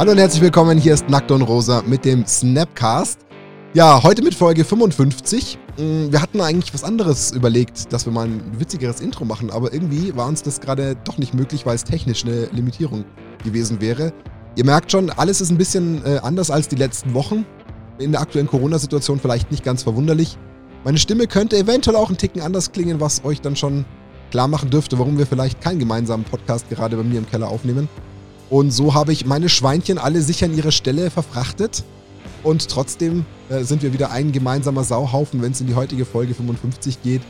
Hallo und herzlich willkommen, hier ist Nackt und Rosa mit dem Snapcast. Ja, heute mit Folge 55. Mm, wir hatten eigentlich was anderes überlegt, dass wir mal ein witzigeres Intro machen, aber irgendwie war uns das gerade doch nicht möglich, weil es technisch eine Limitierung gewesen wäre. Ihr merkt schon, alles ist ein bisschen äh, anders als die letzten Wochen. In der aktuellen Corona-Situation vielleicht nicht ganz verwunderlich. Meine Stimme könnte eventuell auch einen Ticken anders klingen, was euch dann schon klar machen dürfte, warum wir vielleicht keinen gemeinsamen Podcast gerade bei mir im Keller aufnehmen. Und so habe ich meine Schweinchen alle sicher an ihre Stelle verfrachtet. Und trotzdem äh, sind wir wieder ein gemeinsamer Sauhaufen, wenn es in die heutige Folge 55 geht.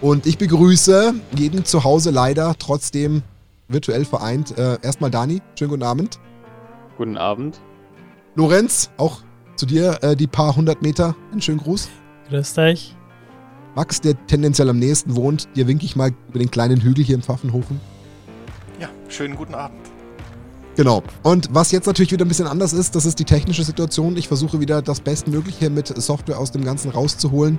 Und ich begrüße jeden zu Hause leider trotzdem virtuell vereint. Äh, erstmal Dani, schönen guten Abend. Guten Abend. Lorenz, auch zu dir äh, die paar hundert Meter. Einen schönen Gruß. Grüß dich. Max, der tendenziell am nächsten wohnt, dir winke ich mal über den kleinen Hügel hier im Pfaffenhofen. Ja, schönen guten Abend. Genau. Und was jetzt natürlich wieder ein bisschen anders ist, das ist die technische Situation. Ich versuche wieder das Bestmögliche mit Software aus dem Ganzen rauszuholen.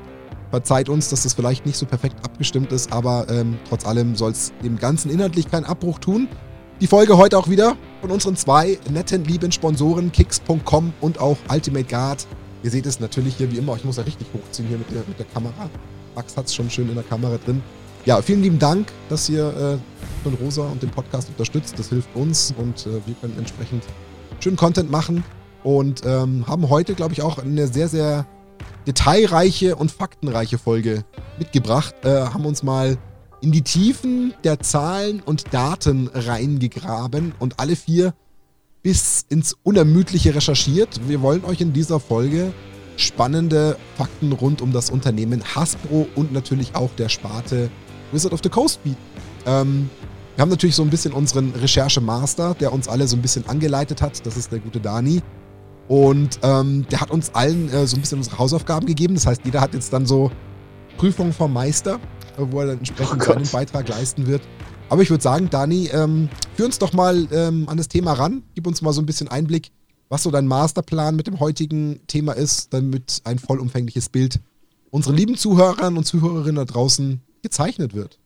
Verzeiht uns, dass das vielleicht nicht so perfekt abgestimmt ist, aber ähm, trotz allem soll es dem Ganzen inhaltlich keinen Abbruch tun. Die Folge heute auch wieder von unseren zwei netten, lieben Sponsoren, kicks.com und auch Ultimate Guard. Ihr seht es natürlich hier wie immer. Ich muss ja richtig hochziehen hier mit der, mit der Kamera. Max hat es schon schön in der Kamera drin. Ja, vielen lieben Dank, dass ihr äh, von Rosa und den Podcast unterstützt. Das hilft uns und äh, wir können entsprechend schönen Content machen und ähm, haben heute, glaube ich, auch eine sehr, sehr detailreiche und faktenreiche Folge mitgebracht. Äh, haben uns mal in die Tiefen der Zahlen und Daten reingegraben und alle vier bis ins Unermüdliche recherchiert. Wir wollen euch in dieser Folge spannende Fakten rund um das Unternehmen Hasbro und natürlich auch der Sparte Wizard of the Coast bieten. Ähm, wir haben natürlich so ein bisschen unseren Recherchemaster, der uns alle so ein bisschen angeleitet hat. Das ist der gute Dani. Und ähm, der hat uns allen äh, so ein bisschen unsere Hausaufgaben gegeben. Das heißt, jeder hat jetzt dann so Prüfungen vom Meister, äh, wo er dann entsprechend oh seinen Beitrag leisten wird. Aber ich würde sagen, Dani, ähm, führ uns doch mal ähm, an das Thema ran. Gib uns mal so ein bisschen Einblick, was so dein Masterplan mit dem heutigen Thema ist, damit ein vollumfängliches Bild unseren lieben Zuhörern und Zuhörerinnen da draußen gezeichnet wird.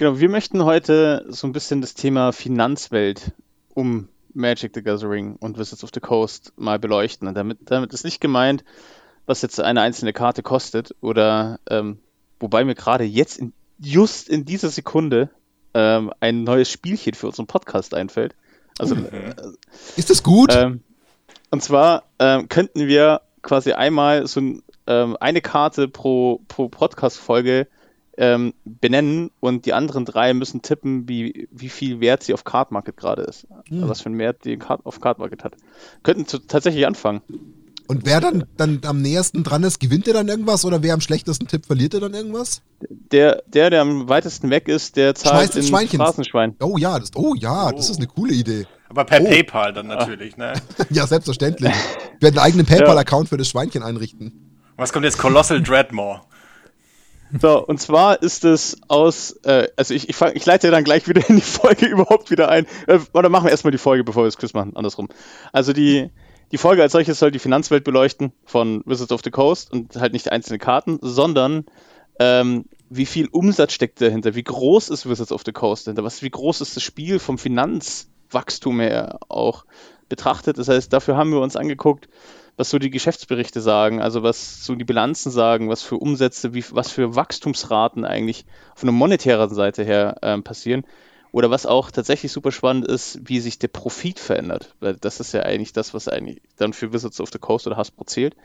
Genau, wir möchten heute so ein bisschen das Thema Finanzwelt um Magic the Gathering und Wizards of the Coast mal beleuchten. Und damit, damit ist nicht gemeint, was jetzt eine einzelne Karte kostet oder ähm, wobei mir gerade jetzt in, just in dieser Sekunde ähm, ein neues Spielchen für unseren Podcast einfällt. Also, mhm. äh, ist das gut? Ähm, und zwar ähm, könnten wir quasi einmal so ein, ähm, eine Karte pro, pro Podcast-Folge ähm, benennen und die anderen drei müssen tippen, wie, wie viel Wert sie auf Card Market gerade ist. Mhm. Also was für einen Wert die auf Card Market hat. Könnten zu, tatsächlich anfangen. Und wer dann, dann am nähersten dran ist, gewinnt er dann irgendwas oder wer am schlechtesten tippt, verliert er dann irgendwas? Der, der, der am weitesten weg ist, der zahlt in Straßenschwein. Oh ja, das, oh ja, oh. das ist eine coole Idee. Aber per oh. PayPal dann natürlich, ne? ja, selbstverständlich. Wir werden einen eigenen PayPal-Account für das Schweinchen einrichten. Was kommt jetzt? Colossal Dreadmore. So, und zwar ist es aus, äh, also ich, ich, fang, ich leite dann gleich wieder in die Folge überhaupt wieder ein. Äh, oder machen wir erstmal die Folge, bevor wir das Quiz machen, andersrum. Also die, die Folge als solches soll die Finanzwelt beleuchten von Wizards of the Coast und halt nicht einzelne Karten, sondern ähm, wie viel Umsatz steckt dahinter, wie groß ist Wizards of the Coast dahinter, was, wie groß ist das Spiel vom Finanzwachstum her auch betrachtet. Das heißt, dafür haben wir uns angeguckt, was so die Geschäftsberichte sagen, also was so die Bilanzen sagen, was für Umsätze, wie, was für Wachstumsraten eigentlich von der monetären Seite her äh, passieren. Oder was auch tatsächlich super spannend ist, wie sich der Profit verändert. Weil das ist ja eigentlich das, was eigentlich dann für Wizards of the Coast oder Hasbro zählt.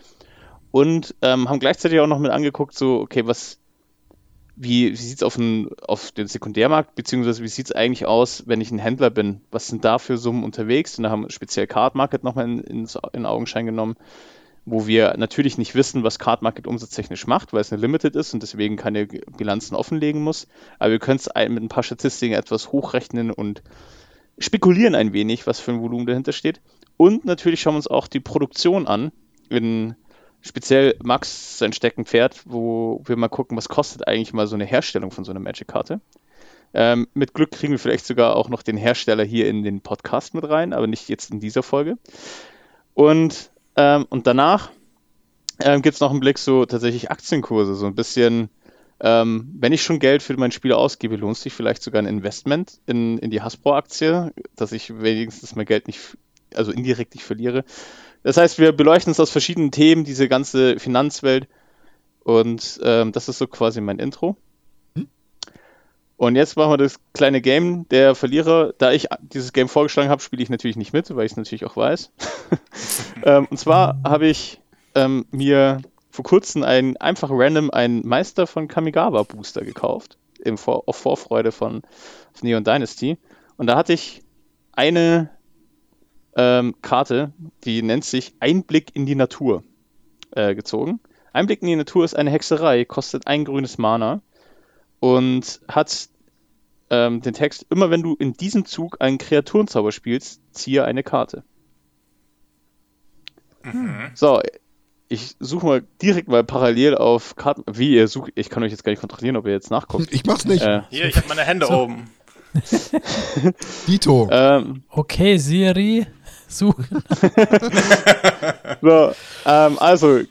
Und ähm, haben gleichzeitig auch noch mit angeguckt, so, okay, was, wie, wie sieht es auf, auf den Sekundärmarkt, beziehungsweise wie sieht es eigentlich aus, wenn ich ein Händler bin? Was sind da für Summen unterwegs? Und da haben wir speziell Card Market nochmal in, in, in Augenschein genommen, wo wir natürlich nicht wissen, was Card Market umsatztechnisch macht, weil es eine Limited ist und deswegen keine Bilanzen offenlegen muss. Aber wir können es mit ein paar Statistiken etwas hochrechnen und spekulieren ein wenig, was für ein Volumen dahinter steht. Und natürlich schauen wir uns auch die Produktion an in speziell Max sein Steckenpferd, wo wir mal gucken, was kostet eigentlich mal so eine Herstellung von so einer Magic-Karte. Ähm, mit Glück kriegen wir vielleicht sogar auch noch den Hersteller hier in den Podcast mit rein, aber nicht jetzt in dieser Folge. Und, ähm, und danach ähm, gibt es noch einen Blick so tatsächlich Aktienkurse, so ein bisschen, ähm, wenn ich schon Geld für mein Spiel ausgebe, lohnt sich vielleicht sogar ein Investment in, in die Hasbro-Aktie, dass ich wenigstens mein Geld nicht also indirekt ich verliere. Das heißt, wir beleuchten es aus verschiedenen Themen, diese ganze Finanzwelt. Und ähm, das ist so quasi mein Intro. Hm? Und jetzt machen wir das kleine Game. Der Verlierer, da ich dieses Game vorgeschlagen habe, spiele ich natürlich nicht mit, weil ich es natürlich auch weiß. ähm, und zwar habe ich ähm, mir vor kurzem ein einfach random einen Meister von Kamigawa Booster gekauft. Im vor auf Vorfreude von, von Neon Dynasty. Und da hatte ich eine ähm, Karte, die nennt sich Einblick in die Natur äh, gezogen. Einblick in die Natur ist eine Hexerei, kostet ein grünes Mana und hat ähm, den Text, immer wenn du in diesem Zug einen Kreaturenzauber spielst, ziehe eine Karte. So, ich suche mal direkt mal parallel auf Karten. Wie ihr sucht, ich kann euch jetzt gar nicht kontrollieren, ob ihr jetzt nachguckt. Ich mach's nicht. Äh, Hier, ich habe meine Hände oben. Dito. ähm, Okay, Siri, suchen. so, ähm, also,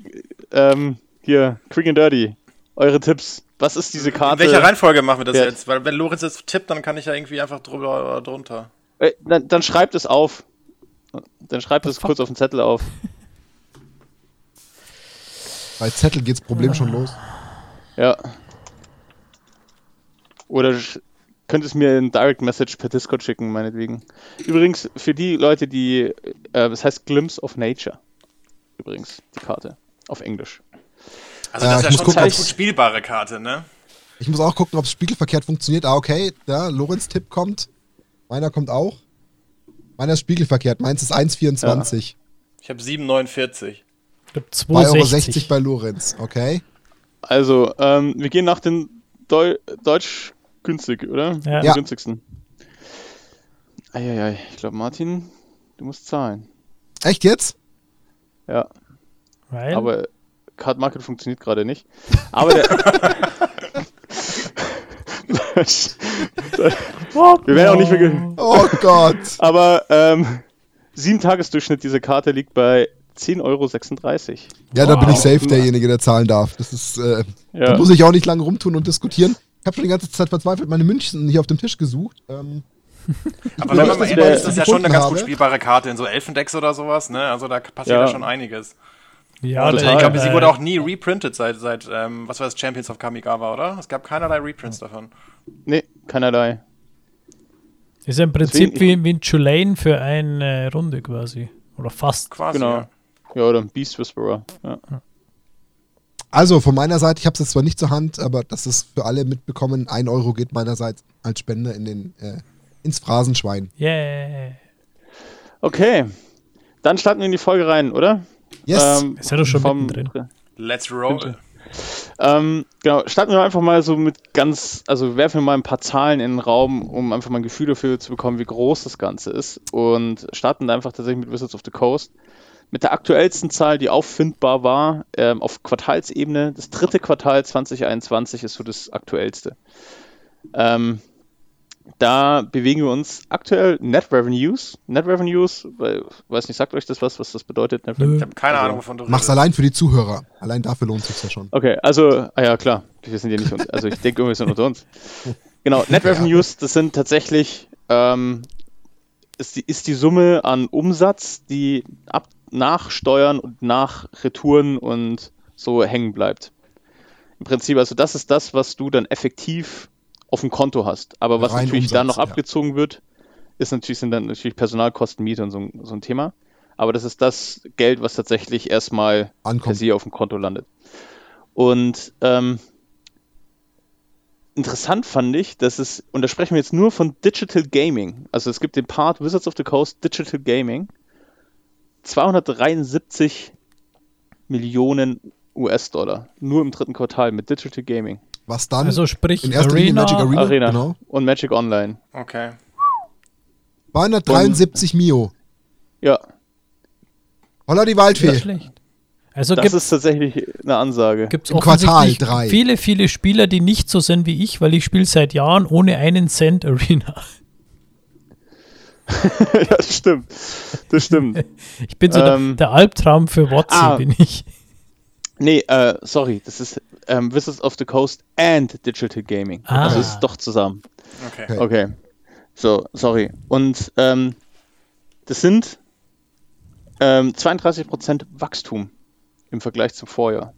ähm, hier, Quick and Dirty, eure Tipps. Was ist diese In Karte? welcher Reihenfolge machen wir das Ja. jetzt? Weil wenn Lorenz jetzt tippt, dann kann ich ja irgendwie einfach drüber oder drunter. Äh, dann, dann schreibt es auf. Dann schreibt es kurz auf den Zettel auf. Bei Zettel geht's Problem schon los. Ja. Oder sch- könnt es mir in Direct Message per Discord schicken, meinetwegen. Übrigens, für die Leute, die, äh, das heißt Glimpse of Nature. Übrigens, die Karte. Auf Englisch. Also Äh, das ich ist ja schon gucken, eine gut spielbare Karte, ne? Ich muss auch gucken, ob es spiegelverkehrt funktioniert. Ah, okay. Da, Lorenz Tipp kommt. Meiner kommt auch. Meiner ist spiegelverkehrt. Meins ist 1,24. Ich habe 7,49. Ich glaub, 2,60 Euro 260. bei Lorenz. Okay. Also, ähm, wir gehen nach den Deu Deutsch günstig, oder? Ja. Den Ja. günstigsten. Eieiei, ich glaube, Martin, du musst zahlen. Echt jetzt? Ja, Weil, aber Card Market funktioniert gerade nicht. Aber der. wir werden auch nicht mehr ge- Oh Gott. Aber ähm, sieben Tagesdurchschnitt dieser Karte liegt bei 10,36 Euro. Ja, da bin ich Wow. safe derjenige, der zahlen darf. Das ist, äh, da Ja. muss ich auch nicht lange rumtun und diskutieren. Ich habe schon die ganze Zeit verzweifelt meine München hier auf dem Tisch gesucht. Ähm, Aber wenn das man ist mal der- ehrlich ist, das ist ja schon eine ganz gut spielbare Karte in so Elfendecks oder sowas, ne? Also da passiert Ja. ja schon einiges. ja, total. der- Ich glaube, sie wurde auch nie reprintet seit, seit ähm, was war das, Champions of Kamigawa, oder? Es gab keinerlei Reprints davon. Nee, keinerlei. Ist ja im Prinzip Deswegen- wie, wie ein Tulane für eine Runde quasi. Oder fast. Quasi. Genau. Ja. Ja, oder ein Beast Whisperer. Ja. Also von meiner Seite, ich habe es jetzt zwar nicht zur Hand, aber das ist für alle mitbekommen. Ein Euro geht meinerseits als Spende in den, äh, ins Phrasenschwein. Yeah. Okay, dann starten wir in die Folge rein, oder? Yes. Ähm, Ist ja doch schon vom- mittendrin. Let's roll. Ähm, genau, starten wir einfach mal so mit ganz, also werfen wir mal ein paar Zahlen in den Raum, um einfach mal ein Gefühl dafür zu bekommen, wie groß das Ganze ist. Und starten da einfach tatsächlich mit Wizards of the Coast. Mit der aktuellsten Zahl, die auffindbar war, ähm, auf Quartalsebene, das dritte Quartal 2021 ist so das aktuellste. Ähm, da bewegen wir uns aktuell Net Revenues. Net Revenues, weil, weiß nicht, sagt euch das was, was das bedeutet? Net. Ich habe keine Also, Ahnung, wovon du Mach's allein für die Zuhörer. Allein dafür lohnt sich ja schon. Okay, also, ah ja, klar. Wir sind ja nicht, also ich denke, wir sind unter uns. Genau, Net. Revenues, das sind tatsächlich, ähm, ist, die, ist die Summe an Umsatz, die ab, nach Steuern und nach Retouren und so hängen bleibt. Im Prinzip, also das ist das, was du dann effektiv auf dem Konto hast. Aber was Rein natürlich dann noch Umsatz, ja. abgezogen wird, ist natürlich, sind dann natürlich Personalkosten, Miete und so, ein- so ein Thema. Aber das ist das Geld, was tatsächlich erstmal per Ankommt. se auf dem Konto landet. Und ähm, interessant fand ich, dass es, und da sprechen wir jetzt nur von Digital Gaming, also es gibt den Part Wizards of the Coast Digital Gaming, 273 Millionen US-Dollar, nur im dritten Quartal mit Digital Gaming Was dann? Also sprich in erster Linie Arena, Magic Arena. Arena Genau. und Magic Online. Okay. 273 Mio. Ja, Holla die Nicht Waldfee. schlecht. Also das gibt ist tatsächlich eine Ansage. es Im Quartal drei. viele, viele Spieler, die nicht so sind wie ich, weil ich spiele seit Jahren ohne einen Cent Arena. ja, das stimmt. Das stimmt. Ich bin so Ähm, der, der Albtraum für Watson, ah. bin ich. Nee, äh, sorry, das ist ähm, Wizards of the Coast and Digital Gaming. Ah. Also ist doch zusammen. Okay. Okay. Okay. So, sorry. Und ähm, das sind Ähm, 32% Wachstum im Vergleich zum Vorjahr.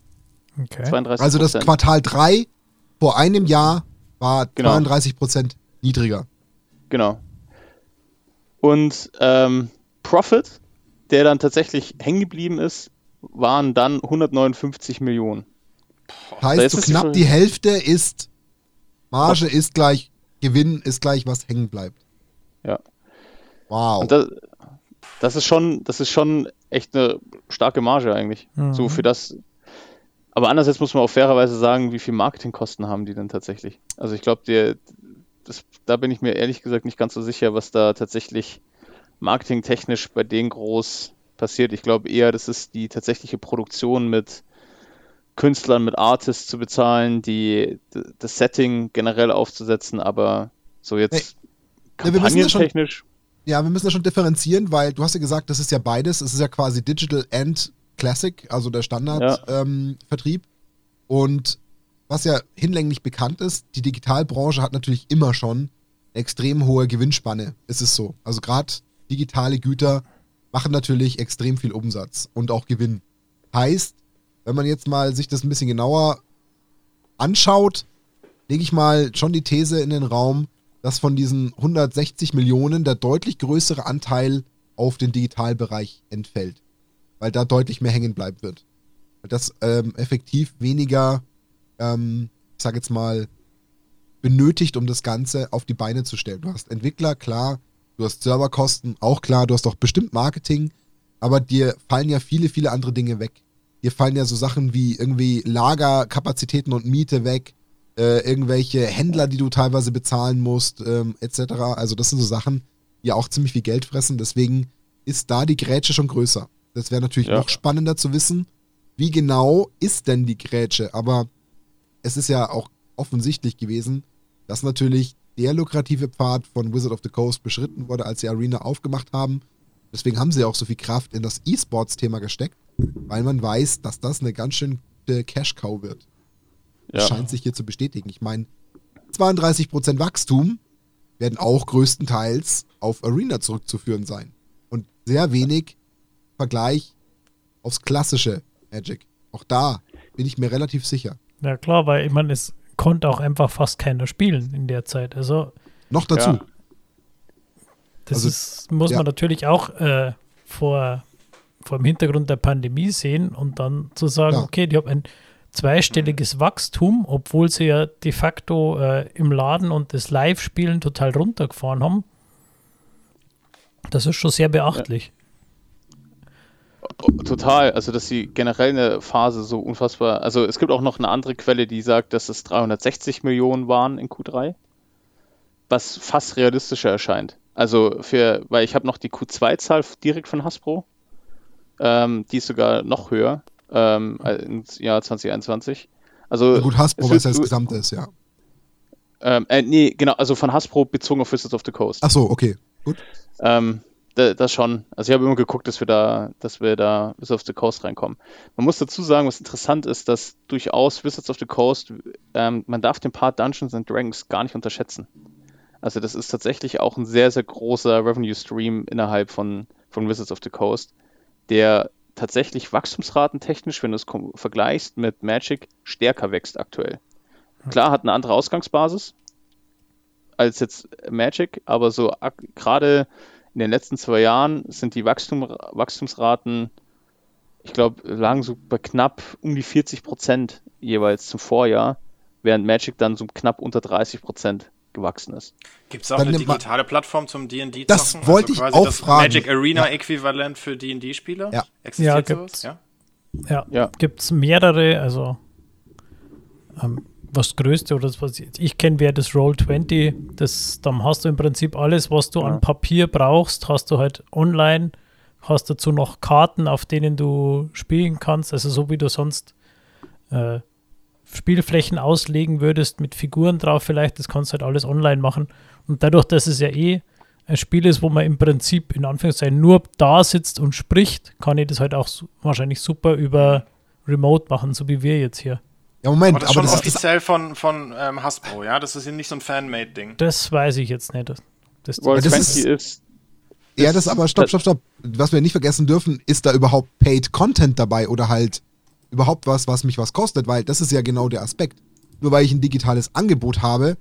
Okay. 32%. Also das Quartal 3 vor einem Jahr war Genau. 32% niedriger. Genau. Und ähm, Profit, der dann tatsächlich hängen geblieben ist, waren dann 159 Millionen. Da Heißt ist so knapp die Hälfte ist Marge ist gleich Gewinn ist gleich was hängen bleibt. Ja. Wow. Und das, das ist schon, das ist schon echt eine starke Marge eigentlich. Mhm. So für das. Aber andererseits muss man auch fairerweise sagen, wie viel Marketingkosten haben die denn tatsächlich? Also ich glaube, da bin ich mir ehrlich gesagt nicht ganz so sicher, was da tatsächlich marketingtechnisch bei denen groß passiert. Ich glaube eher, das ist die tatsächliche Produktion mit Künstlern, mit Artists zu bezahlen, die das Setting generell aufzusetzen, aber so jetzt schon- kampagnentechnisch. Ja, wir müssen da schon differenzieren, weil du hast ja gesagt, das ist ja beides. Es ist ja quasi Digital and Classic, also der Standardvertrieb. Ähm, Vertrieb. Und was ja hinlänglich bekannt ist, die Digitalbranche hat natürlich immer schon extrem hohe Gewinnspanne. Ist es so. Also gerade digitale Güter machen natürlich extrem viel Umsatz und auch Gewinn. Heißt, wenn man jetzt mal sich das ein bisschen genauer anschaut, lege ich mal schon die These in den Raum, dass von diesen 160 Millionen der deutlich größere Anteil auf den Digitalbereich entfällt. Weil da deutlich mehr hängen bleiben wird. Weil das ähm, effektiv weniger, ähm, ich sag jetzt mal, benötigt, um das Ganze auf die Beine zu stellen. Du hast Entwickler, klar, du hast Serverkosten, auch klar, du hast auch bestimmt Marketing, aber dir fallen ja viele, viele andere Dinge weg. Dir fallen ja so Sachen wie irgendwie Lagerkapazitäten und Miete weg, äh, irgendwelche Händler, die du teilweise bezahlen musst, ähm, etc. Also das sind so Sachen, die auch ziemlich viel Geld fressen. Deswegen ist da die Grätsche schon größer. Das wäre natürlich Ja. noch spannender zu wissen, wie genau ist denn die Grätsche. Aber es ist ja auch offensichtlich gewesen, dass natürlich der lukrative Pfad von Wizard of the Coast beschritten wurde, als sie Arena aufgemacht haben. Deswegen haben sie auch so viel Kraft in das E-Sports-Thema gesteckt, weil man weiß, dass das eine ganz schön gute Cash-Cow wird. Das Ja. scheint sich hier zu bestätigen. Ich meine, 32% Wachstum werden auch größtenteils auf Arena zurückzuführen sein. Und sehr wenig Vergleich aufs klassische Magic. Auch da bin ich mir relativ sicher. Ja klar, weil ich meine, es konnte auch einfach fast keiner spielen in der Zeit. Also Noch dazu. Ja. das Also, ist, muss ja. man natürlich auch äh, vor, vor dem Hintergrund der Pandemie sehen und dann zu sagen, Ja. okay, die haben ein zweistelliges Wachstum, obwohl sie ja de facto äh, im Laden und das Live-Spielen total runtergefahren haben. Das ist schon sehr beachtlich. Total, also dass sie generell eine Phase so unfassbar, also es gibt auch noch eine andere Quelle, die sagt, dass es 360 Millionen waren in Q3, was fast realistischer erscheint. Also für, weil ich habe noch die Q2-Zahl direkt von Hasbro, ähm, die ist sogar noch höher ähm, ins Jahr 2021. Also Na gut, Hasbro, es was wird- das Gesamte ist, ja. ähm, äh, nee, genau, also von Hasbro bezogen auf Wizards of the Coast. Ach so, okay. Gut. Ähm, da, das schon. Also ich habe immer geguckt, dass wir da, dass wir da bis auf the Coast reinkommen. Man muss dazu sagen, was interessant ist, dass durchaus Wizards of the Coast, ähm, man darf den Part Dungeons and Dragons gar nicht unterschätzen. Also das ist tatsächlich auch ein sehr, sehr großer Revenue Stream innerhalb von, von Wizards of the Coast, der tatsächlich wachstumsratentechnisch, wenn du es vergleichst mit Magic, stärker wächst aktuell. Klar, hat eine andere Ausgangsbasis als jetzt Magic, aber so gerade in den letzten zwei Jahren sind die Wachstum, Wachstumsraten, ich glaube, lagen so bei knapp um die 40 Prozent jeweils zum Vorjahr, während Magic dann so knapp unter 30 Prozent gewachsen ist. Gibt es auch Dann eine digitale Plattform zum D&D Das zocken? wollte ich quasi auch das fragen. Magic Arena Ja. Äquivalent für D&D-Spieler? Ja. Existiert Ja, sowas? gibt's. Ja. Ja, Ja. gibt es mehrere, also ähm, was Größte oder das, was ich, ich kenne, wäre das Roll20. Das, dann hast du im Prinzip alles, was du Ja. an Papier brauchst, hast du halt online, hast dazu noch Karten, auf denen du spielen kannst, also so wie du sonst äh, Spielflächen auslegen würdest mit Figuren drauf vielleicht, das kannst du halt alles online machen. Und dadurch, dass es ja eh ein Spiel ist, wo man im Prinzip in Anführungszeichen nur da sitzt und spricht, kann ich das halt auch wahrscheinlich super über Remote machen, so wie wir jetzt hier. Ja, Moment, Aber das ist aber schon das ist offiziell von, von ähm, Hasbro, ja? Das ist hier nicht so ein Fanmade-Ding. Das weiß ich jetzt nicht. Das, das Roll das 20 ist- ist, Ja, das aber, stopp, stopp, stopp. Was wir nicht vergessen dürfen, ist da überhaupt Paid Content dabei oder halt überhaupt was, was mich was kostet, weil das ist ja genau der Aspekt. Nur weil ich ein digitales Angebot habe,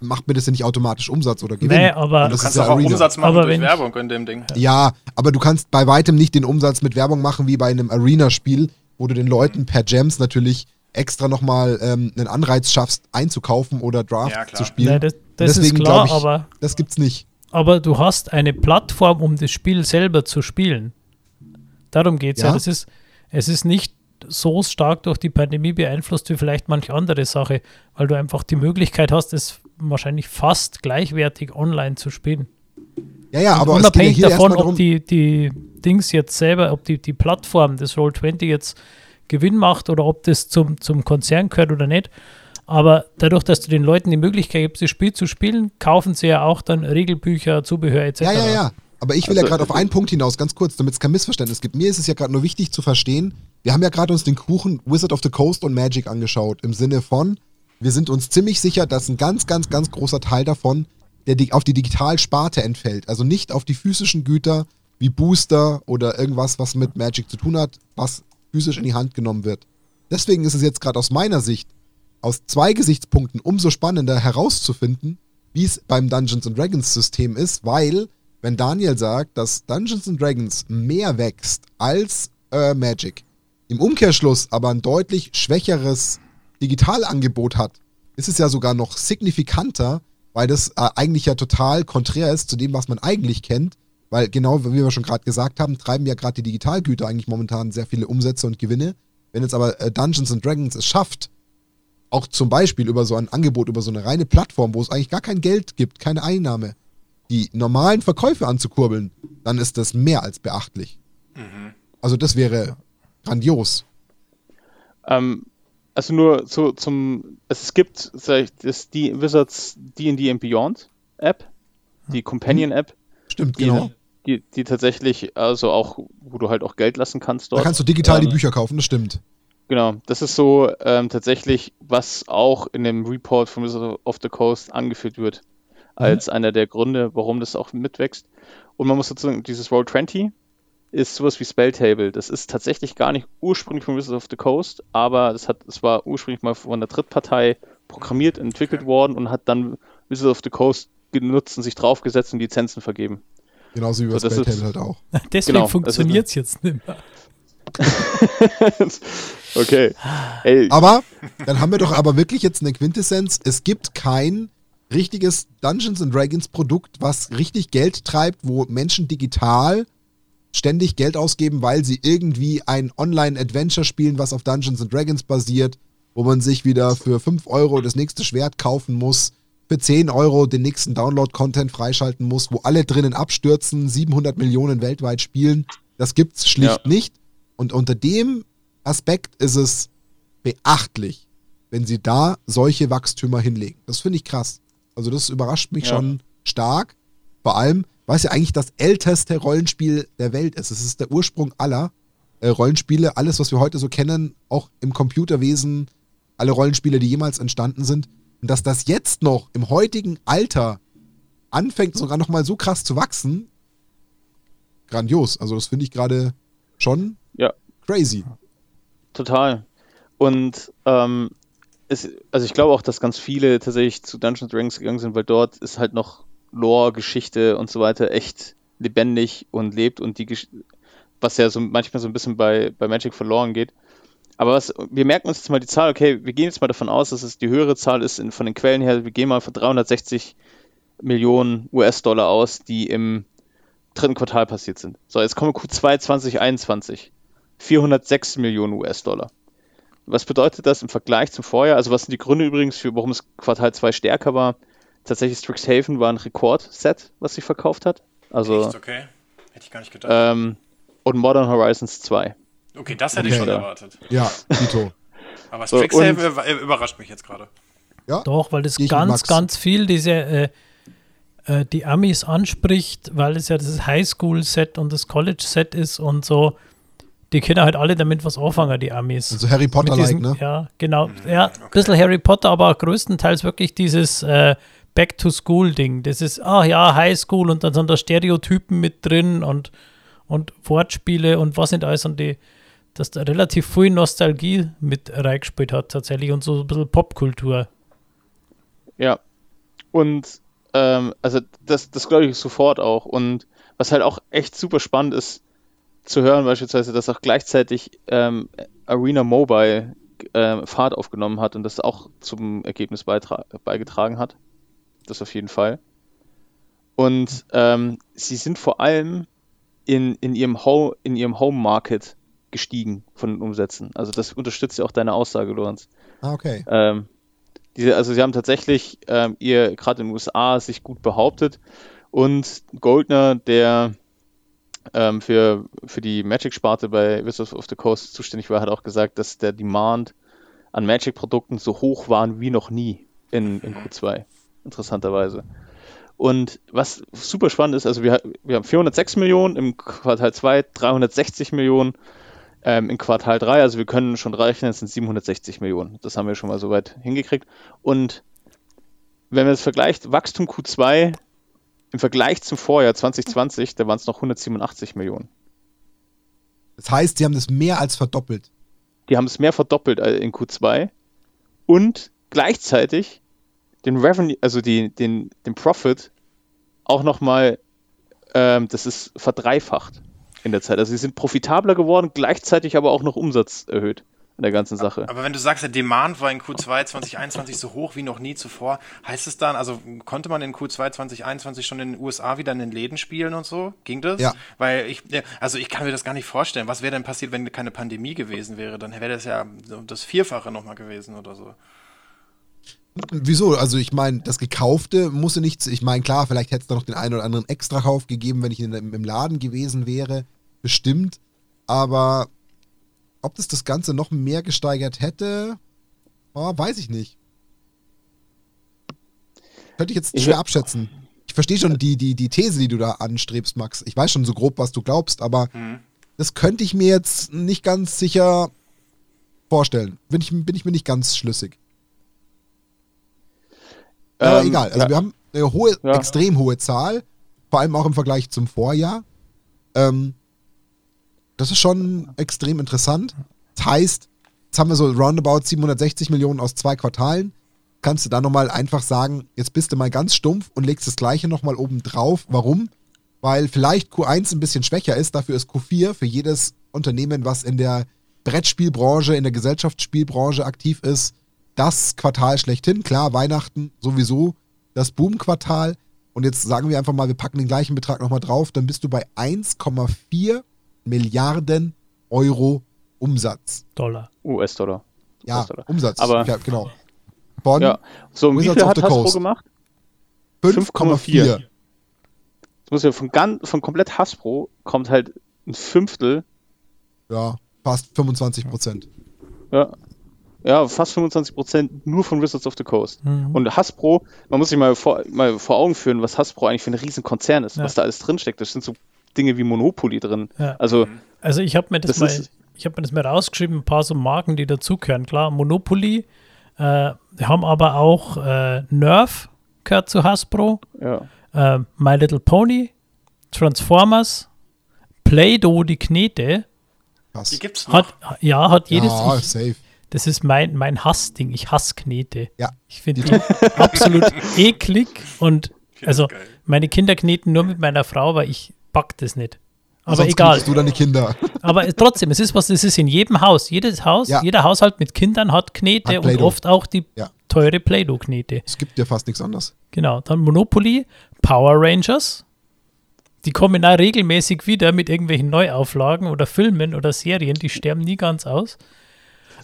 macht mir das ja nicht automatisch Umsatz oder Gewinn. Nee, aber Du kannst ist ja auch Arena. Umsatz machen Aber durch Werbung in dem Ding. Ja, aber du kannst bei weitem nicht den Umsatz mit Werbung machen wie bei einem Arena-Spiel, wo du den Leuten per Gems natürlich extra nochmal ähm, einen Anreiz schaffst, einzukaufen oder Draft Ja, klar. zu spielen. Nee, das, das ist Deswegen klar, glaub ich, aber, Das gibt's nicht. aber du hast eine Plattform, um das Spiel selber zu spielen. Darum geht es ja. Ja. Das ist, es ist nicht so stark durch die Pandemie beeinflusst wie vielleicht manche andere Sache, weil du einfach die Möglichkeit hast, es wahrscheinlich fast gleichwertig online zu spielen. Ja, ja, aber es geht ja Unabhängig hier davon, ob die, die Dings jetzt selber, ob die, die Plattform des Roll20 jetzt Gewinn macht oder ob das zum, zum Konzern gehört oder nicht. Aber dadurch, dass du den Leuten die Möglichkeit gibst, das Spiel zu spielen, kaufen sie ja auch dann Regelbücher, Zubehör etc. Ja, ja, ja. Aber ich will Also, ja gerade auf äh, einen Punkt hinaus, ganz kurz, damit es kein Missverständnis gibt. Mir ist es ja gerade nur wichtig zu verstehen, wir haben ja gerade uns den Kuchen Wizard of the Coast und Magic angeschaut, im Sinne von, wir sind uns ziemlich sicher, dass ein ganz, ganz, ganz großer Teil davon der auf die Digitalsparte entfällt. Also nicht auf die physischen Güter wie Booster oder irgendwas, was mit Magic zu tun hat, was physisch in die Hand genommen wird. Deswegen ist es jetzt gerade aus meiner Sicht, aus zwei Gesichtspunkten umso spannender herauszufinden, wie es beim Dungeons Dragons System ist, weil wenn Daniel sagt, dass Dungeons Dragons mehr wächst als äh, Magic, im Umkehrschluss aber ein deutlich schwächeres Digitalangebot hat, ist es ja sogar noch signifikanter, weil das äh, eigentlich ja total konträr ist zu dem, was man eigentlich kennt. Weil genau wie wir schon gerade gesagt haben, treiben ja gerade die Digitalgüter eigentlich momentan sehr viele Umsätze und Gewinne. Wenn jetzt aber äh, Dungeons and Dragons es schafft, auch zum Beispiel über so ein Angebot, über so eine reine Plattform, wo es eigentlich gar kein Geld gibt, keine Einnahme, die normalen Verkäufe anzukurbeln, dann ist das mehr als beachtlich. Also das wäre grandios. Ähm, also nur so zum, es gibt sag ich, das die Wizards D&D and Beyond App, die Companion App, Stimmt, die, genau. die, die tatsächlich, also auch, wo du halt auch Geld lassen kannst Da dort. kannst du digital die Ähm, Bücher kaufen, das stimmt. Genau, das ist so ähm, tatsächlich, was auch in dem Report von Wizard of the Coast angeführt wird, als einer der Gründe, warum das auch mitwächst. Und man muss dazu sagen, dieses Roll20 ist sowas wie Spelltable. Das ist tatsächlich gar nicht ursprünglich von Wizard of the Coast, aber das hat, es war ursprünglich mal von der Drittpartei programmiert, entwickelt worden und hat dann Wizard of the Coast genutzt und sich draufgesetzt und Lizenzen vergeben. Genauso wie bei so, das ist- Spelltable halt auch. Deswegen Genau, funktioniert es jetzt nicht mehr. okay. Ey, Aber dann haben wir doch aber wirklich jetzt eine Quintessenz. Es gibt kein richtiges Dungeons and Dragons Produkt, was richtig Geld treibt, wo Menschen digital ständig Geld ausgeben, weil sie irgendwie ein Online-Adventure spielen, was auf Dungeons and Dragons basiert, wo man sich wieder für 5 Euro das nächste Schwert kaufen muss, für 10 Euro den nächsten Download-Content freischalten muss, wo alle drinnen abstürzen, 700 Millionen weltweit spielen. Das gibt's schlicht Ja. nicht. Und unter dem Aspekt ist es beachtlich, wenn sie da solche Wachstümer hinlegen. Das finde ich krass. Also das überrascht mich Ja. schon stark. Vor allem, weil es ja eigentlich das älteste Rollenspiel der Welt ist. Es ist der Ursprung aller äh, Rollenspiele, alles, was wir heute so kennen, auch im Computerwesen, alle Rollenspiele, die jemals entstanden sind. Und dass das jetzt noch im heutigen Alter anfängt, sogar noch mal so krass zu wachsen, grandios. Also das finde ich gerade schon Ja. crazy. Total. Und ähm, es, also ich glaube auch, dass ganz viele tatsächlich zu Dungeons Dragons gegangen sind, weil dort ist halt noch Lore, Geschichte und so weiter echt lebendig und lebt und die Gesch was ja so manchmal so ein bisschen bei, bei Magic verloren geht. Aber was, wir merken uns jetzt mal die Zahl, okay, wir gehen jetzt mal davon aus, dass es die höhere Zahl ist in, von den Quellen her, wir gehen mal von 360 Millionen US-Dollar aus, die im dritten Quartal passiert sind. So, jetzt kommen wir Q2 2021. 406 Millionen US-Dollar. Was bedeutet das im Vergleich zum Vorjahr? Also was sind die Gründe übrigens, für warum es Quartal 2 stärker war? Tatsächlich Strixhaven war ein Rekordset, was sie verkauft hat. Also Echt, okay. Hätte ich gar nicht gedacht. ähm, und Modern Horizons 2. okay, das hätte ich okay. schon Ja. erwartet. Ja, Dito. Aber Strixhaven über- überrascht mich jetzt gerade. Ja, Doch, weil das ich ganz, ganz viel diese äh, äh, die Amis anspricht, weil es ja das Highschool-Set und das College-Set ist und so. Die können halt alle damit was anfangen, die Amis. also Harry Potter-like, ne? Ja, genau. Ja, ein bisschen Harry Potter, aber auch größtenteils wirklich dieses äh, Back-to-School-Ding. Das ist, ach ja, Highschool und dann sind da Stereotypen mit drin und, und Wortspiele und was nicht alles und die, dass da relativ viel Nostalgie mit reingespielt hat tatsächlich und so ein bisschen Popkultur. Ja. Und ähm, also das, das glaube ich sofort auch. Und was halt auch echt super spannend ist zu hören, beispielsweise, dass auch gleichzeitig ähm, Arena Mobile äh, Fahrt aufgenommen hat und das auch zum Ergebnis beigetragen hat. Das auf jeden Fall. Und ähm, sie sind vor allem in, in ihrem, Ho in ihrem Home Market gestiegen von den Umsätzen. Also das unterstützt ja auch deine Aussage, Lorenz. Ah, okay. Ähm, diese, also sie haben tatsächlich ähm, ihr gerade in den USA sich gut behauptet und Goldner, der ähm, für, für die Magic-Sparte bei Wizards of the Coast zuständig war, hat auch gesagt, dass der Demand an Magic-Produkten so hoch waren wie noch nie in, in Q2, interessanterweise. Und was super spannend ist, also wir, wir haben 406 Millionen im Quartal 2, 360 Millionen ähm, in Quartal 3, also wir können schon rechnen, es sind 760 Millionen. Das haben wir schon mal so weit hingekriegt. Und wenn man das vergleicht, Wachstum Q2 im Vergleich zum Vorjahr 2020, da waren es noch 187 Millionen. Das heißt, sie haben das mehr als verdoppelt. Die haben es mehr verdoppelt in Q2 und gleichzeitig den Revenue, also die, den, den Profit auch nochmal, ähm, das ist verdreifacht in der Zeit. Also sie sind profitabler geworden, gleichzeitig aber auch noch Umsatz erhöht in der ganzen Sache. Aber wenn du sagst, der Demand war in Q2 2021 so hoch wie noch nie zuvor, heißt es dann, also konnte man in Q2 2021 schon in den USA wieder in den Läden spielen und so? Ging das? Ja. Weil ich, also ich kann mir das gar nicht vorstellen. Was wäre denn passiert, wenn keine Pandemie gewesen wäre? Dann wäre das ja das Vierfache nochmal gewesen oder so. Wieso? Also ich meine, das Gekaufte musste nichts. Ich meine, klar, vielleicht hätte es da noch den einen oder anderen Extrakauf gegeben, wenn ich in, im Laden gewesen wäre bestimmt. Aber ob das das Ganze noch mehr gesteigert hätte, oh, weiß ich nicht. Könnte ich jetzt schwer abschätzen. Ich verstehe schon die, die, die These, die du da anstrebst, Max. Ich weiß schon so grob, was du glaubst, aber mhm. das könnte ich mir jetzt nicht ganz sicher vorstellen. Bin ich, bin ich mir nicht ganz schlüssig. Ähm, aber egal. Also ja. wir haben eine hohe, ja. extrem hohe Zahl, vor allem auch im Vergleich zum Vorjahr. Ähm, das ist schon extrem interessant. Das heißt, jetzt haben wir so roundabout 760 Millionen aus zwei Quartalen. Kannst du da nochmal einfach sagen, jetzt bist du mal ganz stumpf und legst das gleiche nochmal oben drauf. Warum? Weil vielleicht Q1 ein bisschen schwächer ist, dafür ist Q4 für jedes Unternehmen, was in der Brettspielbranche, in der Gesellschaftsspielbranche aktiv ist, das Quartal schlechthin. Klar, Weihnachten sowieso das Boom-Quartal. Und jetzt sagen wir einfach mal, wir packen den gleichen Betrag nochmal drauf, dann bist du bei 1,4 Milliarden Euro Umsatz. Dollar. US-Dollar. Ja, US -Dollar. Umsatz. Aber, ja, genau. Von ja. So, wie viel hat Hasbro gemacht? 5,4. Das muss ja von, ganz, von komplett Hasbro kommt halt ein Fünftel. Ja, fast 25 Prozent. Ja. Ja, fast 25 Prozent nur von Wizards of the Coast. Mhm. Und Hasbro, man muss sich mal vor, mal vor Augen führen, was Hasbro eigentlich für ein Riesenkonzern ist, ja. was da alles drinsteckt. Das sind so Dinge wie Monopoly drin. Ja. Also, also ich habe mir das, das mal, ich habe mir das mal rausgeschrieben, ein paar so Marken, die dazugehören. Klar, Monopoly, äh, haben aber auch äh, Nerf gehört zu Hasbro, ja. äh, My Little Pony, Transformers, Play-Doh, die Knete. Was? Die gibt's noch. Hat, ja, hat jedes. Ja, ich, safe. Das ist mein, mein Hassding. Ich hasse Knete. Ja. Ich finde die absolut eklig und also meine Kinder kneten nur mit meiner Frau, weil ich back das nicht. Aber Sonst egal. du deine Kinder. Aber trotzdem, es ist was, es ist in jedem Haus. Jedes Haus, ja. jeder Haushalt mit Kindern hat Knete hat und oft auch die ja. teure Play-Doh-Knete. Es gibt ja fast nichts anderes. Genau. Dann Monopoly, Power Rangers. Die kommen auch regelmäßig wieder mit irgendwelchen Neuauflagen oder Filmen oder Serien. Die sterben nie ganz aus.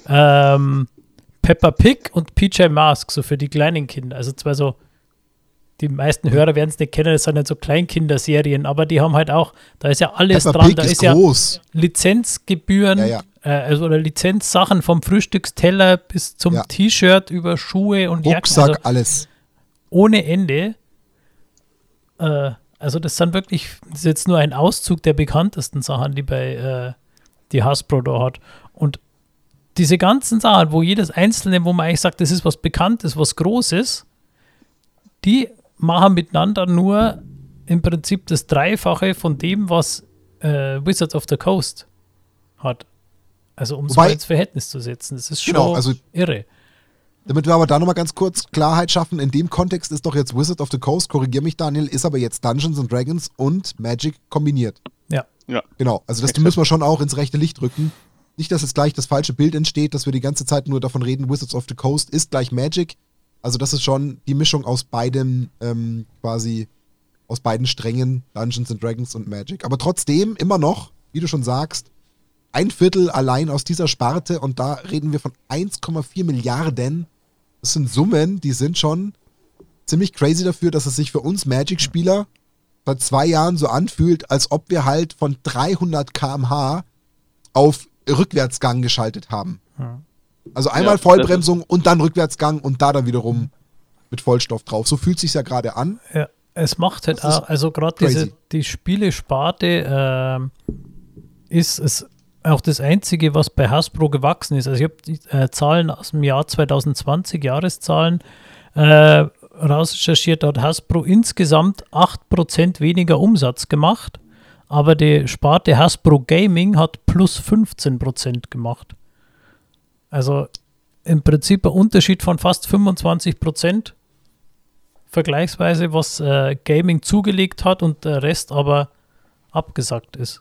Ähm, Peppa Pig und PJ Mask, so für die kleinen Kinder. Also zwei so die meisten Hörer werden es nicht kennen, das sind nicht so Kleinkinderserien, aber die haben halt auch, da ist ja alles Peppa dran, Pig da ist, ist ja groß. Lizenzgebühren, ja, ja. Äh, also oder Lizenzsachen vom Frühstücksteller bis zum ja. T-Shirt über Schuhe und Rucksack, also alles. Ohne Ende. Äh, also das sind wirklich, das ist jetzt nur ein Auszug der bekanntesten Sachen, die bei äh, die Hasbro da hat. Und diese ganzen Sachen, wo jedes einzelne, wo man eigentlich sagt, das ist was Bekanntes, was Großes, die machen miteinander nur im Prinzip das Dreifache von dem, was äh, Wizards of the Coast hat. Also um es Wobei- mal ins Verhältnis zu setzen. Das ist schon Genau, also- irre. Damit wir aber da nochmal ganz kurz Klarheit schaffen, in dem Kontext ist doch jetzt Wizard of the Coast, korrigier mich Daniel, ist aber jetzt Dungeons and Dragons und Magic kombiniert. Ja. Ja. Genau, also das Exakt. müssen wir schon auch ins rechte Licht rücken. Nicht, dass jetzt gleich das falsche Bild entsteht, dass wir die ganze Zeit nur davon reden, Wizards of the Coast ist gleich Magic. Also das ist schon die Mischung aus beidem, ähm, quasi aus beiden Strängen, Dungeons and Dragons und Magic. Aber trotzdem immer noch, wie du schon sagst, ein Viertel allein aus dieser Sparte und da reden wir von 1,4 Milliarden. Das sind Summen, die sind schon ziemlich crazy dafür, dass es sich für uns Magic-Spieler seit zwei Jahren so anfühlt, als ob wir halt von 300 km/h auf Rückwärtsgang geschaltet haben. Also einmal Ja, Vollbremsung und dann Rückwärtsgang und da dann wiederum mit Vollstoff drauf. So fühlt sich ja gerade an. Ja, es macht halt auch, also gerade diese die Spielesparte ähm, ist es auch das Einzige, was bei Hasbro gewachsen ist. Also ich habe die äh, Zahlen aus dem Jahr 2020, Jahreszahlen, äh, rausrecherchiert, da hat Hasbro insgesamt 8% weniger Umsatz gemacht, aber die Sparte Hasbro Gaming hat plus 15% gemacht. Also im Prinzip ein Unterschied von fast 25% vergleichsweise, was äh, Gaming zugelegt hat und der Rest aber abgesagt ist.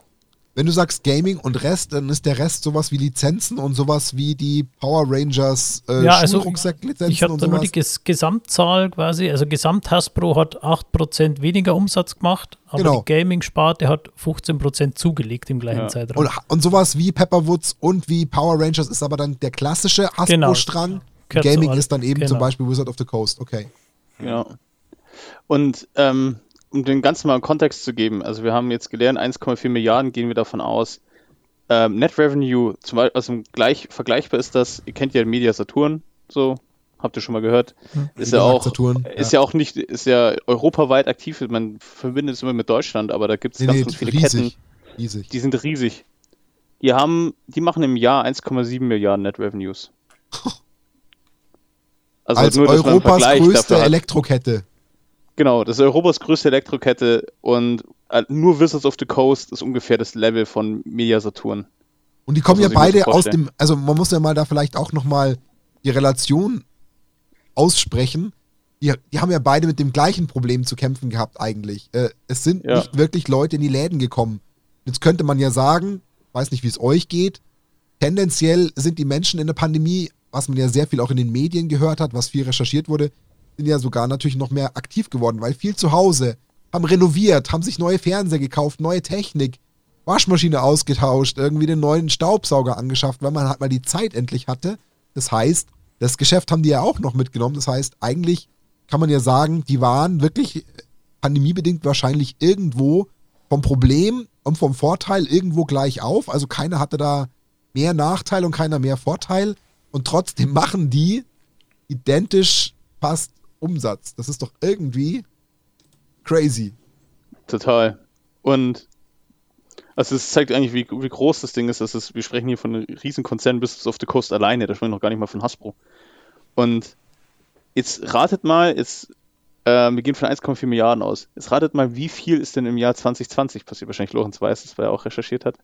Wenn du sagst Gaming und Rest, dann ist der Rest sowas wie Lizenzen und sowas wie die Power Rangers äh, Ja, also Schulrucksack-Lizenzen Ich habe da nur die Ges Gesamtzahl quasi, also Gesamt Hasbro hat 8% weniger Umsatz gemacht, aber Genau. die Gaming-Sparte hat 15% zugelegt im gleichen Ja. Zeitraum. Und, und sowas wie Pepperwoods und wie Power Rangers ist aber dann der klassische Genau. Hasbro-Strang. Zu Gaming ist dann eben zum genau. Beispiel Wizard of the Coast. Okay. Ja. Und ähm, um den ganzen mal einen Kontext zu geben, also wir haben jetzt gelernt, 1,4 Milliarden gehen wir davon aus. Ähm, Net Revenue, zum Beispiel, also gleich, vergleichbar ist das, ihr kennt ja Media Saturn, so, habt ihr schon mal gehört. Ist ja auch, Saturn, ist ja. auch nicht, ist ja europaweit aktiv, man verbindet es immer mit Deutschland, aber da gibt es Nee, ganz, nee, ganz viele riesig. Ketten, Riesig. die sind riesig. Die haben, die machen im Jahr 1,7 Milliarden Net Revenues. Also Als nur, Europas größte. Elektrokette. Genau, das ist Europas größte Elektrokette und äh, nur Wizards of the Coast ist ungefähr das Level von Media Saturn. Und die kommen Das ja beide aus dem, also man muss ja mal da vielleicht auch nochmal die Relation aussprechen. Die, die haben ja beide mit dem gleichen Problem zu kämpfen gehabt eigentlich. Äh, es sind Ja. nicht wirklich Leute in die Läden gekommen. Jetzt könnte man ja sagen, weiß nicht, wie es euch geht, tendenziell sind die Menschen in der Pandemie, was man ja sehr viel auch in den Medien gehört hat, was viel recherchiert wurde, sind ja sogar natürlich noch mehr aktiv geworden, weil viel zu Hause, haben renoviert, haben sich neue Fernseher gekauft, neue Technik, Waschmaschine ausgetauscht, irgendwie den neuen Staubsauger angeschafft, weil man halt mal die Zeit endlich hatte. Das heißt, das Geschäft haben die ja auch noch mitgenommen. Das heißt, eigentlich kann man ja sagen, die waren wirklich äh, pandemiebedingt wahrscheinlich irgendwo vom Problem und vom Vorteil irgendwo gleich auf. Also keiner hatte da mehr Nachteil und keiner mehr Vorteil. Und trotzdem machen die identisch fast Umsatz. Das ist doch irgendwie crazy. Total. Und also es zeigt eigentlich, wie, wie groß das Ding ist. Das ist. Wir sprechen hier von einem Riesenkonzern bis auf the Coast alleine. Da sprechen wir noch gar nicht mal von Hasbro. Und jetzt ratet mal, jetzt, äh, wir gehen von 1,4 Milliarden aus. Jetzt ratet mal, wie viel ist denn im Jahr 2020 passiert? Wahrscheinlich Lorenz weiß es, weil er auch recherchiert hat.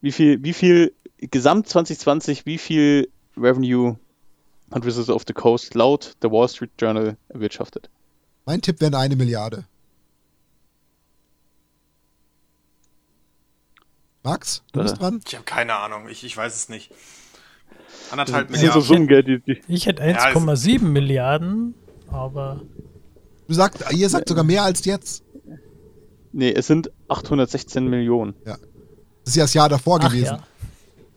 Wie viel, wie viel, gesamt 2020, wie viel Revenue hat Wizards of the Coast laut der Wall Street Journal erwirtschaftet? Mein Tipp wäre eine Milliarde. Max, du Äh. bist dran? Ich habe keine Ahnung, ich, ich weiß es nicht. Anderthalb Das sind so Milliarden. Summen, gell, die, die, Ich hätte Ja, es- 1,7 Milliarden, aber Du sagst, ihr sagt sogar mehr als jetzt. Nee, es sind 816 Millionen. Das ist ja das Jahr davor ach gewesen. ja.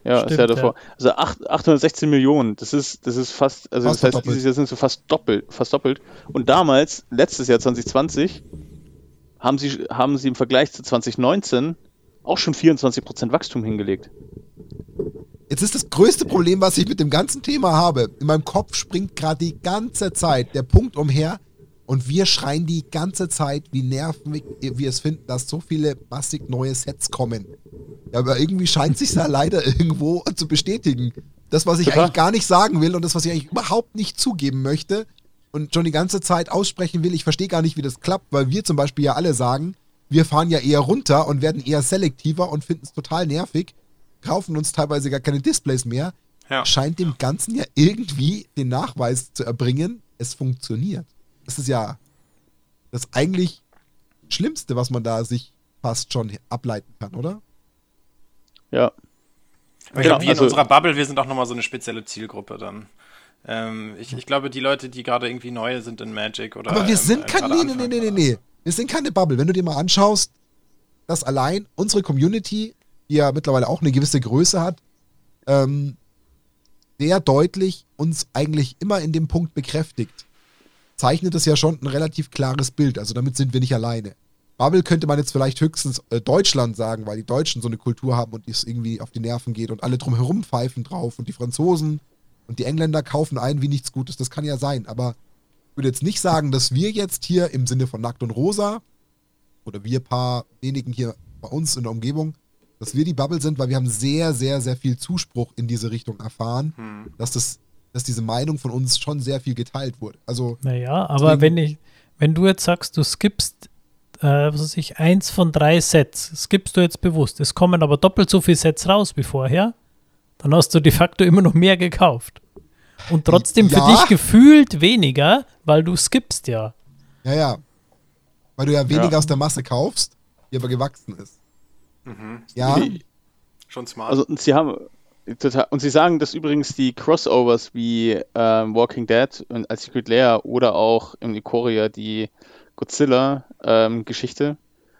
Ja, Stimmt, ist ja davor. Also acht- 816 Millionen, das ist, das ist fast, also Fast das heißt, verdoppelt. dieses Jahr sind sie fast doppelt, fast doppelt. Und damals, letztes Jahr 2020, haben sie, haben sie im Vergleich zu 2019 auch schon 24% Wachstum hingelegt. Jetzt ist das größte Problem, was ich mit dem ganzen Thema habe. In meinem Kopf springt gerade die ganze Zeit der Punkt umher und wir schreien die ganze Zeit, wie nervig wir es finden, dass so viele massig neue Sets kommen. Ja, aber irgendwie scheint sich da leider irgendwo zu bestätigen. Das, was ich Total. eigentlich gar nicht sagen will und das, was ich eigentlich überhaupt nicht zugeben möchte, und schon die ganze Zeit aussprechen will, ich verstehe gar nicht, wie das klappt, weil wir zum Beispiel ja alle sagen, wir fahren ja eher runter und werden eher selektiver und finden es total nervig, kaufen uns teilweise gar keine Displays mehr, Ja. scheint dem Ganzen ja irgendwie den Nachweis zu erbringen, es funktioniert. Das ist ja das eigentlich Schlimmste, was man da sich fast schon ableiten kann, oder? Ja. Aber ich Genau, glaube, wir also- in unserer Bubble, wir sind auch nochmal so eine spezielle Zielgruppe dann. Ähm, ich, ich glaube, die Leute, die gerade irgendwie neu sind in Magic oder. Aber wir ähm, sind äh, kein. gerade Nee, nee, nee, nee, nee. Wir sind keine Bubble. Wenn du dir mal anschaust, dass allein unsere Community, die ja mittlerweile auch eine gewisse Größe hat, ähm, sehr deutlich uns eigentlich immer in dem Punkt bekräftigt, zeichnet es ja schon ein relativ klares Bild. Also damit sind wir nicht alleine. Bubble könnte man jetzt vielleicht höchstens äh, Deutschland sagen, weil die Deutschen so eine Kultur haben und es irgendwie auf die Nerven geht und alle drumherum pfeifen drauf und die Franzosen und die Engländer kaufen ein wie nichts Gutes. Das kann ja sein, aber ich würde jetzt nicht sagen, dass wir jetzt hier im Sinne von Nackt und Rosa oder wir paar wenigen hier bei uns in der Umgebung, dass wir die Bubble sind, weil wir haben sehr, sehr, sehr viel Zuspruch in diese Richtung erfahren, dass das, dass diese Meinung von uns schon sehr viel geteilt wurde. Also Naja, aber Deswegen- wenn ich, wenn du jetzt sagst, du skippst, äh, was weiß ich, eins von drei Sets, skippst du jetzt bewusst, es kommen aber doppelt so viele Sets raus wie vorher, dann hast du de facto immer noch mehr gekauft. Und trotzdem für Ja. dich gefühlt weniger, weil du skippst ja. ja, ja, weil du ja weniger Ja. aus der Masse kaufst, die aber gewachsen ist. Ja, Schon smart. Also und sie haben total, und sie sagen, dass übrigens die Crossovers wie ähm, Walking Dead und als Secret Lair oder auch im Ikoria die Godzilla-Geschichte,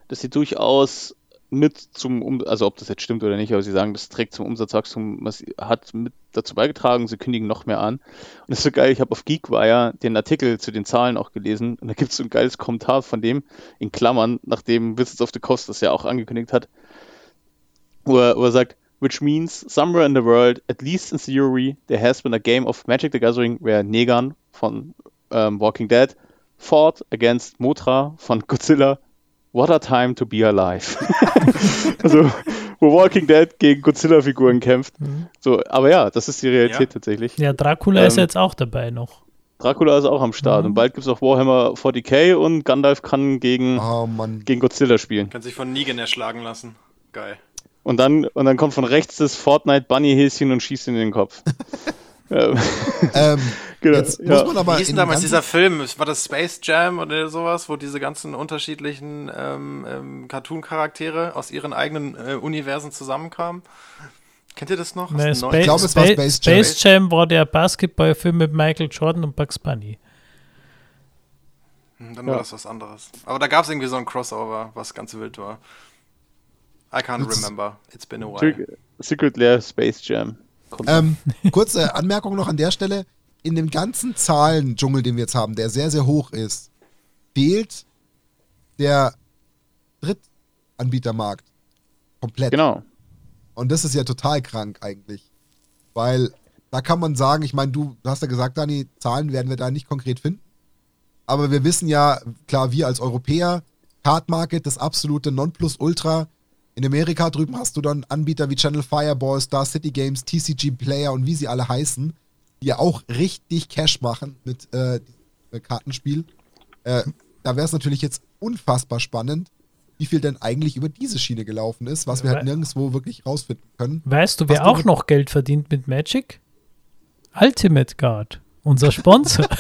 dass sie durchaus mit zum, um also ob das jetzt stimmt oder nicht, aber sie sagen, das trägt zum Umsatzwachstum, was hat mit dazu beigetragen, sie kündigen noch mehr an. Und das ist so geil, ich habe auf Geekwire den Artikel zu den Zahlen auch gelesen und da gibt es so ein geiles Kommentar von dem, in Klammern, nachdem Wizards of the Coast das ja auch angekündigt hat, wo er, wo er sagt, which means somewhere in the world, at least in theory, there has been a game of Magic the Gathering where Negan von ähm, Walking Dead fought against Mothra von Godzilla. What a time to be alive. also, wo Walking Dead gegen Godzilla-Figuren kämpft. So, aber ja, das ist die Realität Ja. tatsächlich. Ja, Dracula ist Ähm, jetzt auch dabei noch. Dracula ist auch am Start und bald gibt es auch Warhammer 40k und Gandalf kann gegen, oh Mann. gegen Godzilla spielen. Kann sich von Negan erschlagen lassen. Geil. Und dann, und dann kommt von rechts das Fortnite Bunny-Häschen und schießt ihn in den Kopf. ähm, Ähm, genau, jetzt ja. muss man aber Wie hieß denn damals dieser Film? War das Space Jam oder sowas, wo diese ganzen unterschiedlichen ähm, ähm, Cartoon-Charaktere aus ihren eigenen äh, Universen zusammenkamen? Kennt ihr das noch? Ne, den Spa neuen- glaube, es war Spa- Space Jam. Space Jam war der Basketballfilm mit Michael Jordan und Bugs Bunny. Hm, Dann war das was anderes. Aber da gab es irgendwie so ein Crossover, was ganz wild war. I can't Das- remember. It's been a while. Secret- Secret Lair Space Jam. Ähm, kurze Anmerkung noch an der Stelle. In dem ganzen Zahlendschungel, den wir jetzt haben, der sehr, sehr hoch ist, fehlt der Drittanbietermarkt komplett. Genau. Und das ist ja total krank eigentlich. Weil da kann man sagen, ich meine, du hast ja gesagt, Dani, Zahlen werden wir da nicht konkret finden. Aber wir wissen ja, klar, wir als Europäer, Card Market, das absolute Nonplusultra. In Amerika drüben hast du dann Anbieter wie Channel Fireball, Star City Games, TCG Player und wie sie alle heißen, die ja auch richtig Cash machen mit äh, Kartenspiel. Äh, da wäre es natürlich jetzt unfassbar spannend, wie viel denn eigentlich über diese Schiene gelaufen ist, was wir halt nirgendwo wirklich rausfinden können. Weißt du, wer auch noch Geld verdient mit Magic? Ultimate Guard, unser Sponsor.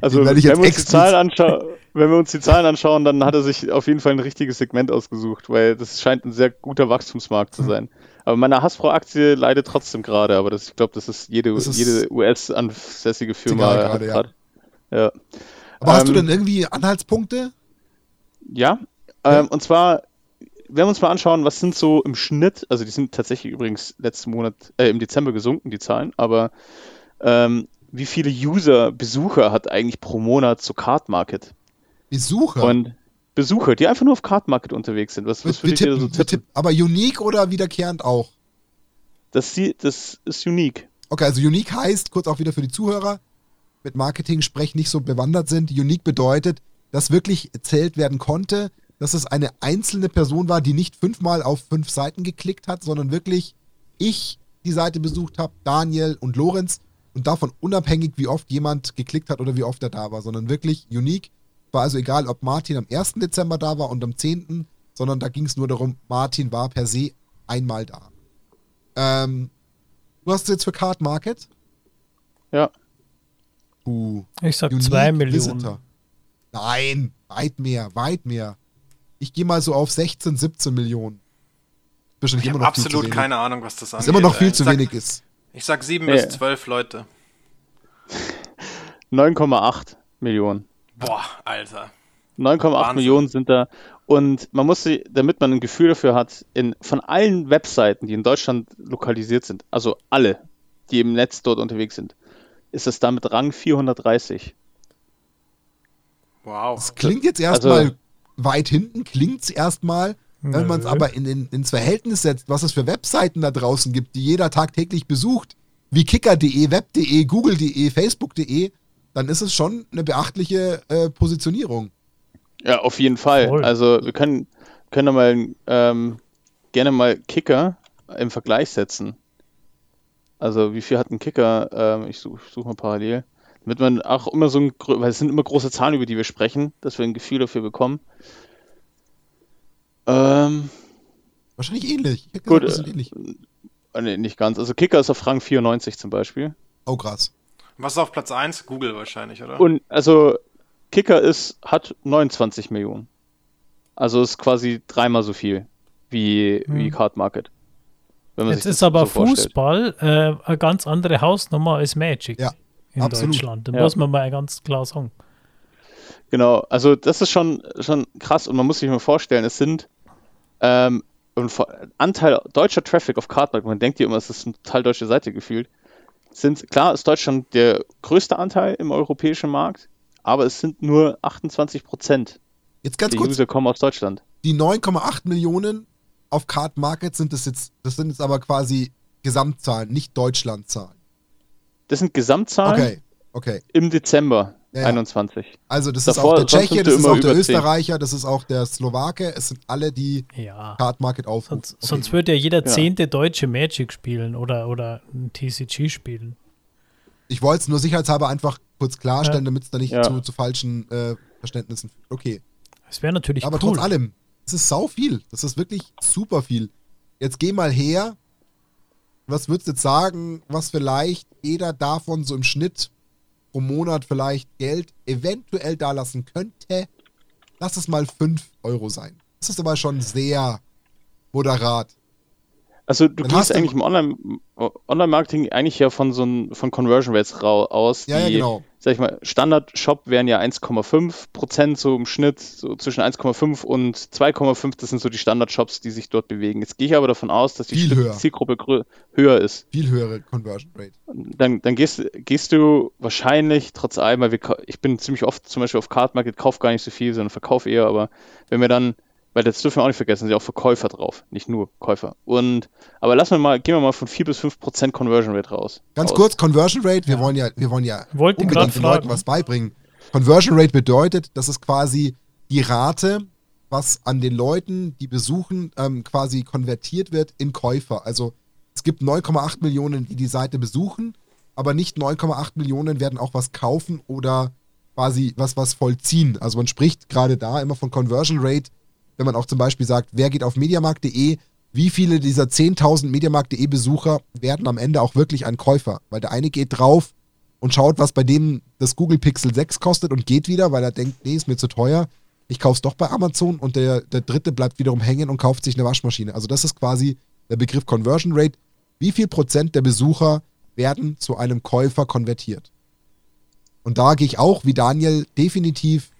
Also, wenn ich wir, jetzt uns die Zahlen anschauen, wenn wir uns die Zahlen anschauen, dann hat er sich auf jeden Fall ein richtiges Segment ausgesucht, weil das scheint ein sehr guter Wachstumsmarkt Hm. zu sein. Aber meine Hasbro-Aktie leidet trotzdem gerade, aber das, ich glaube, das ist jede, Das ist jede US-ansässige Firma. gerade, ja. grad- ja. Aber hast du Ähm, denn irgendwie Anhaltspunkte? Ja, ähm, und zwar, wenn wir uns mal anschauen, was sind so im Schnitt, also die sind tatsächlich übrigens letzten Monat, äh, im Dezember gesunken, die Zahlen, aber ähm, wie viele User, Besucher hat eigentlich pro Monat so Card Market? Besucher? Und Besucher, die einfach nur auf Card Market unterwegs sind. Was, was würdet ihr tippen, so wir tippen? Aber unique oder wiederkehrend auch? Das, das ist unique. Okay, also unique heißt, kurz auch wieder für die Zuhörer, mit Marketing-Sprech nicht so bewandert sind, unique bedeutet, dass wirklich erzählt werden konnte, dass es eine einzelne Person war, die nicht fünfmal auf fünf Seiten geklickt hat, sondern wirklich ich die Seite besucht habe, Daniel und Lorenz und davon unabhängig, wie oft jemand geklickt hat oder wie oft er da war, sondern wirklich unique. War also egal, ob Martin am 1. Dezember da war und am 10., sondern da ging es nur darum, Martin war per se einmal da. Ähm, du hast es jetzt für Card Market? Ja. Uh, Ich sag Unique 2 Millionen. Visitor. Nein, weit mehr, weit mehr. Ich gehe mal so auf 16, 17 Millionen. Bestimmt Ich habe absolut keine Ahnung, was das Was angeht. immer noch viel Äh, zu sag, wenig ist. Ich sag sieben Ja. bis zwölf Leute. 9,8 Millionen. Boah, Alter. 9,8 Wahnsinn. Millionen sind da. Und man muss sie, damit man ein Gefühl dafür hat, in, von allen Webseiten, die in Deutschland lokalisiert sind, also alle, die im Netz dort unterwegs sind, ist es damit Rang 430. Wow. Das klingt jetzt Also- erstmal weit hinten, klingt es erstmal. Wenn man es aber in, in, ins Verhältnis setzt, was es für Webseiten da draußen gibt, die jeder tagtäglich besucht, wie kicker.de, web.de, google.de, facebook.de, dann ist es schon eine beachtliche äh, Positionierung. Ja, auf jeden Fall. Voll. Also wir können, können da mal ähm, gerne mal Kicker im Vergleich setzen. Also wie viel hat ein Kicker? Ähm, ich suche such mal parallel. Damit man auch immer so ein, weil es sind immer große Zahlen, über die wir sprechen, dass wir ein Gefühl dafür bekommen. Ähm, Wahrscheinlich ähnlich. Ich hätte Gut, gesagt, wir sind ähnlich. äh, nee, nicht ganz. Also Kicker ist auf Rang 94 zum Beispiel. Oh, krass. Was ist auf Platz 1? Google wahrscheinlich, oder? Und also Kicker ist, hat 29 Millionen. Also ist quasi dreimal so viel wie, wie Hm. Card Market. Wenn man Jetzt sich ist aber so. Fußball äh, eine ganz andere Hausnummer als Magic Ja, in absolut. Deutschland. Da Ja. muss man mal ganz klar sagen. Genau, also das ist schon, schon krass und man muss sich mal vorstellen, es sind ähm, ein Anteil deutscher Traffic auf Cardmarket, man denkt ja immer, es ist eine total deutsche Seite gefühlt, sind, klar ist Deutschland der größte Anteil im europäischen Markt, aber es sind nur 28 Prozent Jetzt ganz der kurz, User kommen aus Deutschland. die 9,8 Millionen auf Card Market sind das jetzt, das sind jetzt aber quasi Gesamtzahlen, nicht Deutschlandzahlen. Das sind Gesamtzahlen Okay, okay. im Dezember Ja, ja. 21. Also das Davor- ist auch der Tscheche, das ist auch der über 10. Österreicher, das ist auch der Slowake. Es sind alle, die Ja. Card Market aufrufen. Sonst, Okay. sonst würde ja jeder Ja. zehnte Deutsche Magic spielen oder, oder ein TCG spielen. Ich wollte es nur sicherheitshalber einfach kurz klarstellen, Ja. damit es da nicht Ja. zu, zu falschen äh, Verständnissen führt. Okay. Das wäre natürlich Aber cool. trotz allem, es ist sau viel. Das ist wirklich super viel. Jetzt geh mal her. Was würdest du jetzt sagen, was vielleicht jeder davon so im Schnitt pro Monat vielleicht Geld eventuell da lassen könnte? Lass es mal 5 Euro sein. Das ist aber schon sehr moderat. Also du gehst du- eigentlich im Online- Online-Marketing eigentlich ja von so ein, von Conversion Rates aus. Ja, ja, die, genau. Sag ich mal, Standard-Shop wären ja 1,5 Prozent so im Schnitt, so zwischen 1,5 und 2,5, das sind so die Standard-Shops, die sich dort bewegen. Jetzt gehe ich aber davon aus, dass die. Zielgruppe höher ist. Viel höhere Conversion Rate. Dann, dann gehst, gehst du wahrscheinlich trotz allem, weil wir, ich bin ziemlich oft zum Beispiel auf Card Market, kauf gar nicht so viel, sondern verkauf eher, aber wenn wir dann, weil das dürfen wir auch nicht vergessen, sind ja auch Verkäufer drauf, nicht nur Käufer. Und, aber lassen wir mal, gehen wir mal von 4 bis 5 Prozent Conversion Rate raus. Ganz aus. kurz, Conversion Rate, wir wollen ja, wir wollen ja Wollte unbedingt den Leuten was beibringen. Conversion Rate bedeutet, das ist quasi die Rate, was an den Leuten, die besuchen, ähm, quasi konvertiert wird in Käufer. Also es gibt 9,8 Millionen, die die Seite besuchen, aber nicht 9,8 Millionen werden auch was kaufen oder quasi was, was vollziehen. Also man spricht gerade da immer von Conversion Rate, wenn man auch zum Beispiel sagt, wer geht auf mediamarkt.de, wie viele dieser 10.000 mediamarkt.de Besucher werden am Ende auch wirklich ein Käufer? Weil der eine geht drauf und schaut, was bei dem das Google Pixel 6 kostet und geht wieder, weil er denkt, nee, ist mir zu teuer. Ich kauf's doch bei Amazon und der, der dritte bleibt wiederum hängen und kauft sich eine Waschmaschine. Also das ist quasi der Begriff Conversion Rate. Wie viel Prozent der Besucher werden zu einem Käufer konvertiert? Und da gehe ich auch, wie Daniel, definitiv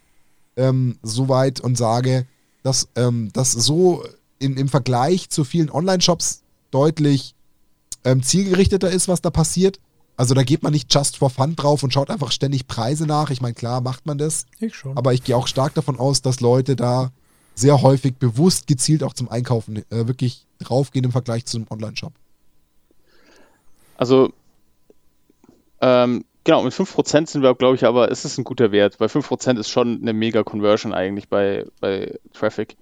ähm, so weit und sage, dass ähm, das so in, im Vergleich zu vielen Online-Shops deutlich ähm, zielgerichteter ist, was da passiert. Also da geht man nicht just for fun drauf und schaut einfach ständig Preise nach. Ich meine, klar macht man das, Ich schon. aber ich gehe auch stark davon aus, dass Leute da sehr häufig bewusst gezielt auch zum Einkaufen äh, wirklich draufgehen im Vergleich zu einem Online-Shop. Also, ähm, genau, mit 5% sind wir, glaube ich, aber es ist ein guter Wert, weil 5% ist schon eine mega Conversion eigentlich bei, bei Traffic,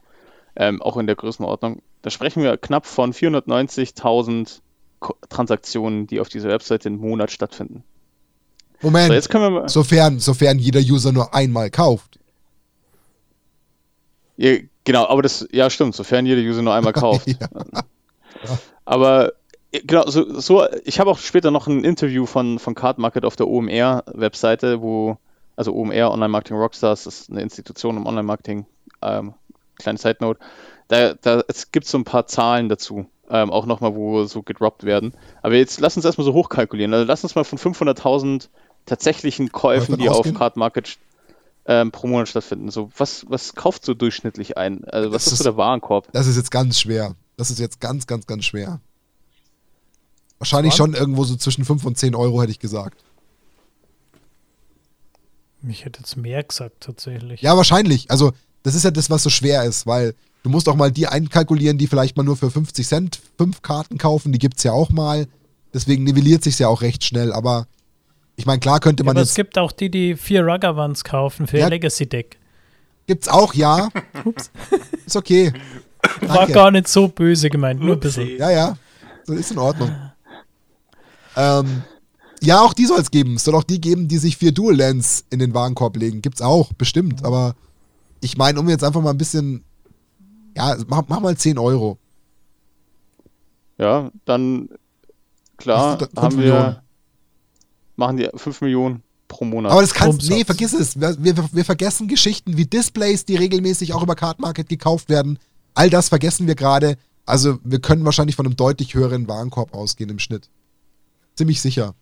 ähm, auch in der Größenordnung. Da sprechen wir knapp von 490.000 Ko- Transaktionen, die auf dieser Webseite im Monat stattfinden. Moment. So, jetzt können wir mal. Sofern, sofern jeder User nur einmal kauft. Ja, genau, aber das, ja, stimmt, sofern jeder User nur einmal kauft. Ja. Aber genau, so, so ich habe auch später noch ein Interview von, von Card Market auf der OMR-Webseite, wo, also OMR, Online Marketing Rockstars, das ist eine Institution im Online-Marketing, ähm, kleine Side Note. Da, da es gibt so ein paar Zahlen dazu, ähm, auch nochmal, wo so gedroppt werden. Aber jetzt lass uns erstmal so hochkalkulieren. Also lass uns mal von 500.000 tatsächlichen Käufen, die auf? Card Market ähm, pro Monat stattfinden. So, was, was kauft so durchschnittlich ein? Also, was Das ist so der Warenkorb? Das ist jetzt ganz schwer. Das ist jetzt ganz, ganz, ganz schwer. Wahrscheinlich schon irgendwo so zwischen 5 und 10 Euro, hätte ich gesagt. Ich hätte jetzt mehr gesagt, tatsächlich. Ja, wahrscheinlich. Also, das ist ja das, was so schwer ist, weil du musst auch mal die einkalkulieren, die vielleicht mal nur für 50 Cent fünf Karten kaufen. Die gibt es ja auch mal. Deswegen nivelliert sich ja auch recht schnell. Aber ich meine, klar könnte Ja, man aber es jetzt. gibt auch die, die vier Rugger-Ones kaufen für Ja. ihr Legacy-Deck. Gibt's auch, ja. Ups. Ist okay. War Danke. gar nicht so böse gemeint, nur ein bisschen. Ja, ja. Ist in Ordnung. Ähm, ja, auch die soll es geben. Es soll auch die geben, die sich vier Dual Lens in den Warenkorb legen. Gibt's auch, bestimmt. Aber ich meine, um jetzt einfach mal ein bisschen. Ja, mach, mach mal 10 Euro. Ja, dann klar fünf haben wir Millionen. machen die 5 Millionen pro Monat. Aber das kannst Umsatz. Nee, vergiss es. Wir, wir, wir vergessen Geschichten wie Displays, die regelmäßig auch über Card Market gekauft werden. All das vergessen wir gerade. Also, wir können wahrscheinlich von einem deutlich höheren Warenkorb ausgehen im Schnitt. Ziemlich sicher.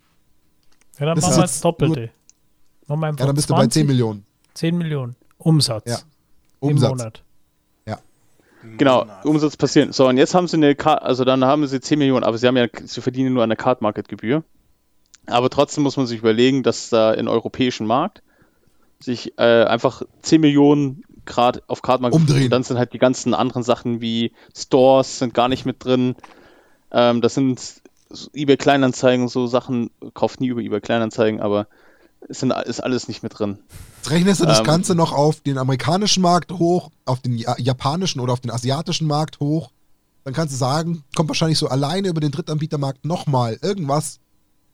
Ja, dann Das machen ist wir das Doppelte. Einfach Ja, dann bist du bei 10 Millionen 10 Millionen Umsatz Ja. im Umsatz. Monat. genau, Monat. Umsatz passieren. So, und jetzt haben sie eine Ka also dann haben sie 10 Millionen, aber sie haben ja sie verdienen nur eine Card Market Gebühr. Aber trotzdem muss man sich überlegen, dass da im europäischen Markt sich äh, einfach 10 Millionen Grad auf Card Market Umdrehen. Und dann sind halt die ganzen anderen Sachen wie Stores sind gar nicht mit drin. Ähm, das sind eBay Kleinanzeigen so Sachen, kauft nie über eBay Kleinanzeigen, aber es sind, ist alles nicht mit drin. Jetzt rechnest du das Ähm. Ganze noch auf den amerikanischen Markt hoch, auf den ja japanischen oder auf den asiatischen Markt hoch. Dann kannst du sagen, kommt wahrscheinlich so alleine über den Drittanbietermarkt nochmal irgendwas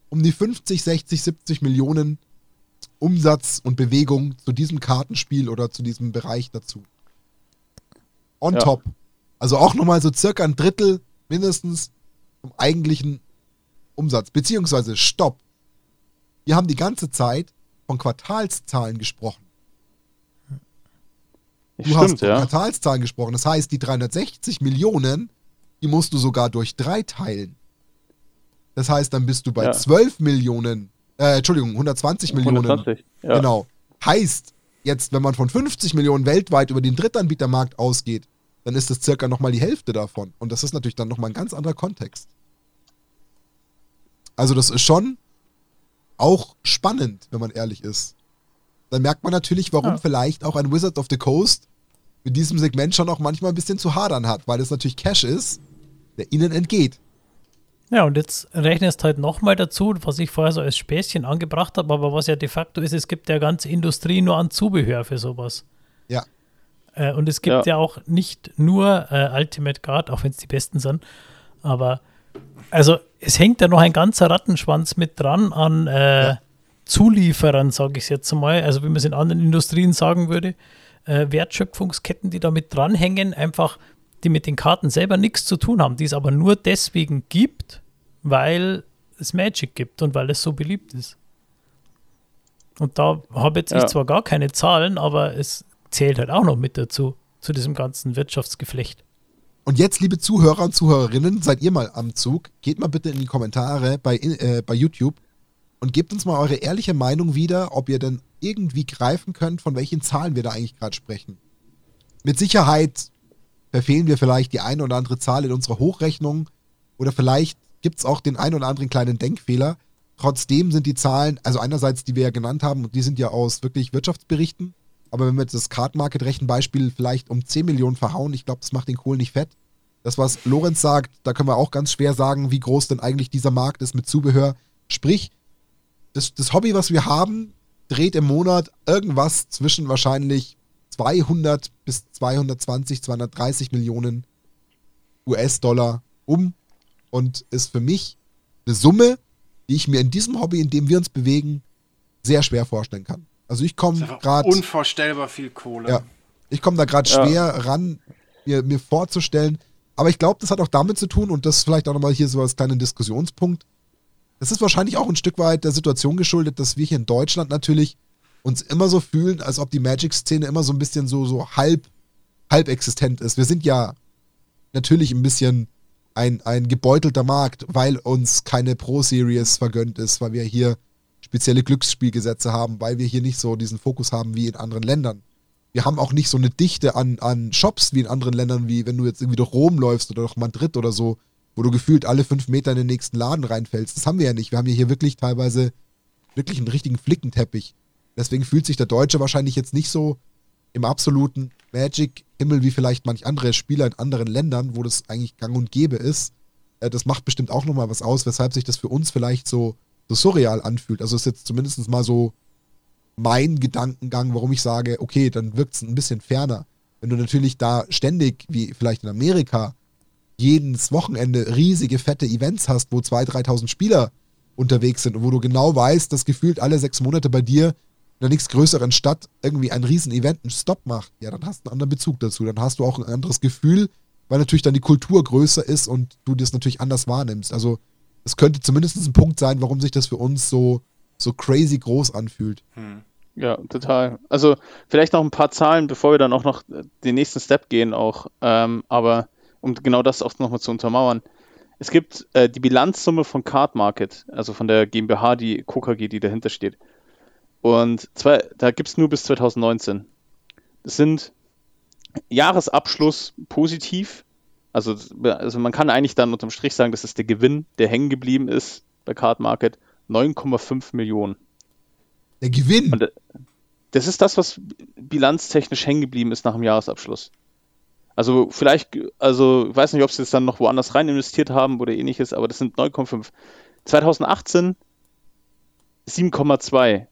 um die 50, 60, 70 Millionen Umsatz und Bewegung zu diesem Kartenspiel oder zu diesem Bereich dazu. On Ja. top. Also auch nochmal so circa ein Drittel mindestens vom eigentlichen Umsatz. Beziehungsweise Stopp. Wir haben die ganze Zeit von Quartalszahlen gesprochen. Du hast Stimmt, von ja. Quartalszahlen gesprochen. Das heißt, die 360 Millionen, die musst du sogar durch drei teilen. Das heißt, dann bist du bei Ja. 12 Millionen, äh, Entschuldigung, 120 Millionen. 120, ja. Genau. Heißt, jetzt, wenn man von 50 Millionen weltweit über den Drittanbietermarkt ausgeht, dann ist das circa nochmal die Hälfte davon. Und das ist natürlich dann nochmal ein ganz anderer Kontext. Also, das ist schon auch spannend, wenn man ehrlich ist. Dann merkt man natürlich, warum Ja. vielleicht auch ein Wizard of the Coast mit diesem Segment schon auch manchmal ein bisschen zu hadern hat, weil es natürlich Cash ist, der ihnen entgeht. Ja, und jetzt rechnest halt nochmal dazu, was ich vorher so als Späßchen angebracht habe, aber was ja de facto ist, es gibt ja ganze Industrie nur an Zubehör für sowas. Ja. Äh, und es gibt Ja. ja, auch nicht nur äh, Ultimate Guard, auch wenn es die besten sind, aber also es hängt ja noch ein ganzer Rattenschwanz mit dran an äh, Ja. Zulieferern, sage ich jetzt mal, also wie man es in anderen Industrien sagen würde, äh, Wertschöpfungsketten, die da mit dranhängen, einfach die mit den Karten selber nichts zu tun haben, die es aber nur deswegen gibt, weil es Magic gibt und weil es so beliebt ist. Und da habe jetzt Ja. ich zwar gar keine Zahlen, aber es zählt halt auch noch mit dazu, zu diesem ganzen Wirtschaftsgeflecht. Und jetzt, liebe Zuhörer und Zuhörerinnen, seid ihr mal am Zug. Geht mal bitte in die Kommentare bei, äh, bei YouTube und gebt uns mal eure ehrliche Meinung wieder, ob ihr denn irgendwie greifen könnt, von welchen Zahlen wir da eigentlich gerade sprechen. Mit Sicherheit verfehlen wir vielleicht die eine oder andere Zahl in unserer Hochrechnung oder vielleicht gibt es auch den einen oder anderen kleinen Denkfehler. Trotzdem sind die Zahlen, also einerseits, die wir ja genannt haben, und die sind ja aus wirklich Wirtschaftsberichten, aber wenn wir jetzt das Card Market Rechenbeispiel vielleicht um 10 Millionen verhauen, ich glaube, das macht den Kohl nicht fett. Das, was Lorenz sagt, da können wir auch ganz schwer sagen, wie groß denn eigentlich dieser Markt ist mit Zubehör. Sprich, das, das Hobby, was wir haben, dreht im Monat irgendwas zwischen wahrscheinlich 200 bis 220, 230 Millionen US-Dollar um und ist für mich eine Summe, die ich mir in diesem Hobby, in dem wir uns bewegen, sehr schwer vorstellen kann. Also ich komme ist einfach gerade unvorstellbar viel Kohle. Ja. ich komme da gerade Ja. schwer ran, mir, mir vorzustellen. Aber ich glaube, das hat auch damit zu tun, und das ist vielleicht auch nochmal hier so als kleinen Diskussionspunkt. Das ist wahrscheinlich auch ein Stück weit der Situation geschuldet, dass wir hier in Deutschland natürlich uns immer so fühlen, als ob die Magic-Szene immer so ein bisschen so, so halb, halb existent ist. Wir sind ja natürlich ein bisschen ein, ein gebeutelter Markt, weil uns keine Pro-Series vergönnt ist, weil wir hier spezielle Glücksspielgesetze haben, weil wir hier nicht so diesen Fokus haben wie in anderen Ländern. Wir haben auch nicht so eine Dichte an, an Shops wie in anderen Ländern, wie wenn du jetzt irgendwie durch Rom läufst oder durch Madrid oder so, wo du gefühlt alle fünf Meter in den nächsten Laden reinfällst. Das haben wir ja nicht. Wir haben ja hier wirklich teilweise wirklich einen richtigen Flickenteppich. Deswegen fühlt sich der Deutsche wahrscheinlich jetzt nicht so im absoluten Magic-Himmel wie vielleicht manch andere Spieler in anderen Ländern, wo das eigentlich gang und gäbe ist. Äh, Das macht bestimmt auch nochmal was aus, weshalb sich das für uns vielleicht so, so surreal anfühlt. Also ist jetzt zumindest mal so mein Gedankengang, warum ich sage, okay, dann wirkt es ein bisschen ferner. Wenn du natürlich da ständig, wie vielleicht in Amerika, jedes Wochenende riesige, fette Events hast, wo 2.000, 3.000 Spieler unterwegs sind und wo du genau weißt, dass gefühlt alle sechs Monate bei dir in der nächstgrößeren Stadt irgendwie ein Riesen-Event einen Stopp macht, ja, dann hast du einen anderen Bezug dazu. Dann hast du auch ein anderes Gefühl, weil natürlich dann die Kultur größer ist und du das natürlich anders wahrnimmst. Also es könnte zumindest ein Punkt sein, warum sich das für uns so, so crazy groß anfühlt. Ja, total. Also vielleicht noch ein paar Zahlen, bevor wir dann auch noch den nächsten Step gehen, auch. Ähm, aber um genau das auch nochmal zu untermauern. Es gibt äh, die Bilanzsumme von Card Market, also von der GmbH, die KKG, die dahinter steht. Und zwei, da gibt es nur bis 2019. Das sind Jahresabschluss positiv. Also, also man kann eigentlich dann unterm Strich sagen, das ist der Gewinn, der hängen geblieben ist bei Card Market. 9,5 Millionen. Der Gewinn. Und, äh, Das ist das, was bilanztechnisch hängen geblieben ist nach dem Jahresabschluss. Also vielleicht, also ich weiß nicht, ob sie es dann noch woanders rein investiert haben oder ähnliches, aber das sind 9,5. 2018 7,2.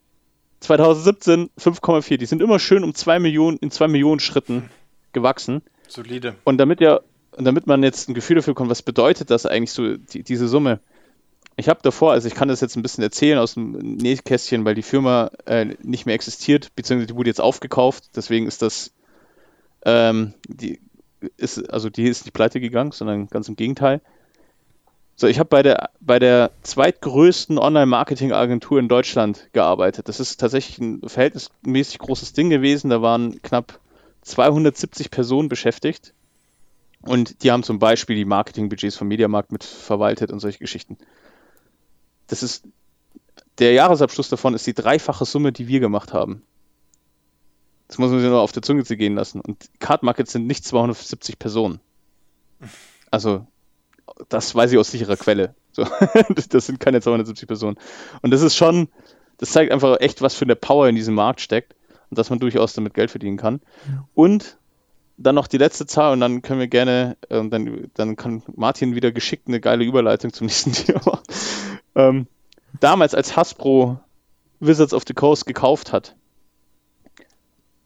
2017 5,4. Die sind immer schön um 2 Millionen, in 2 Millionen Schritten gewachsen. Solide. Und damit ja, und damit man jetzt ein Gefühl dafür bekommt, was bedeutet das eigentlich so, die, diese Summe? Ich habe davor, also ich kann das jetzt ein bisschen erzählen aus dem Nähkästchen, weil die Firma äh, nicht mehr existiert, beziehungsweise die wurde jetzt aufgekauft, deswegen ist das, ähm, die ist, also die ist nicht pleite gegangen, sondern ganz im Gegenteil. So, ich habe bei der, bei der zweitgrößten Online-Marketing-Agentur in Deutschland gearbeitet. Das ist tatsächlich ein verhältnismäßig großes Ding gewesen. Da waren knapp 270 Personen beschäftigt. Und die haben zum Beispiel die Marketingbudgets vom Mediamarkt mit verwaltet und solche Geschichten. Das ist, der Jahresabschluss davon ist die dreifache Summe, die wir gemacht haben. Das muss man sich nur auf der Zunge zu gehen lassen. Und Card Markets sind nicht 270 Personen. Also, das weiß ich aus sicherer Quelle. So, das sind keine 270 Personen. Und das ist schon, das zeigt einfach echt, was für eine Power in diesem Markt steckt und dass man durchaus damit Geld verdienen kann. Und dann noch die letzte Zahl und dann können wir gerne, äh, dann, dann kann Martin wieder geschickt eine geile Überleitung zum nächsten Thema. ähm, damals, als Hasbro Wizards of the Coast gekauft hat,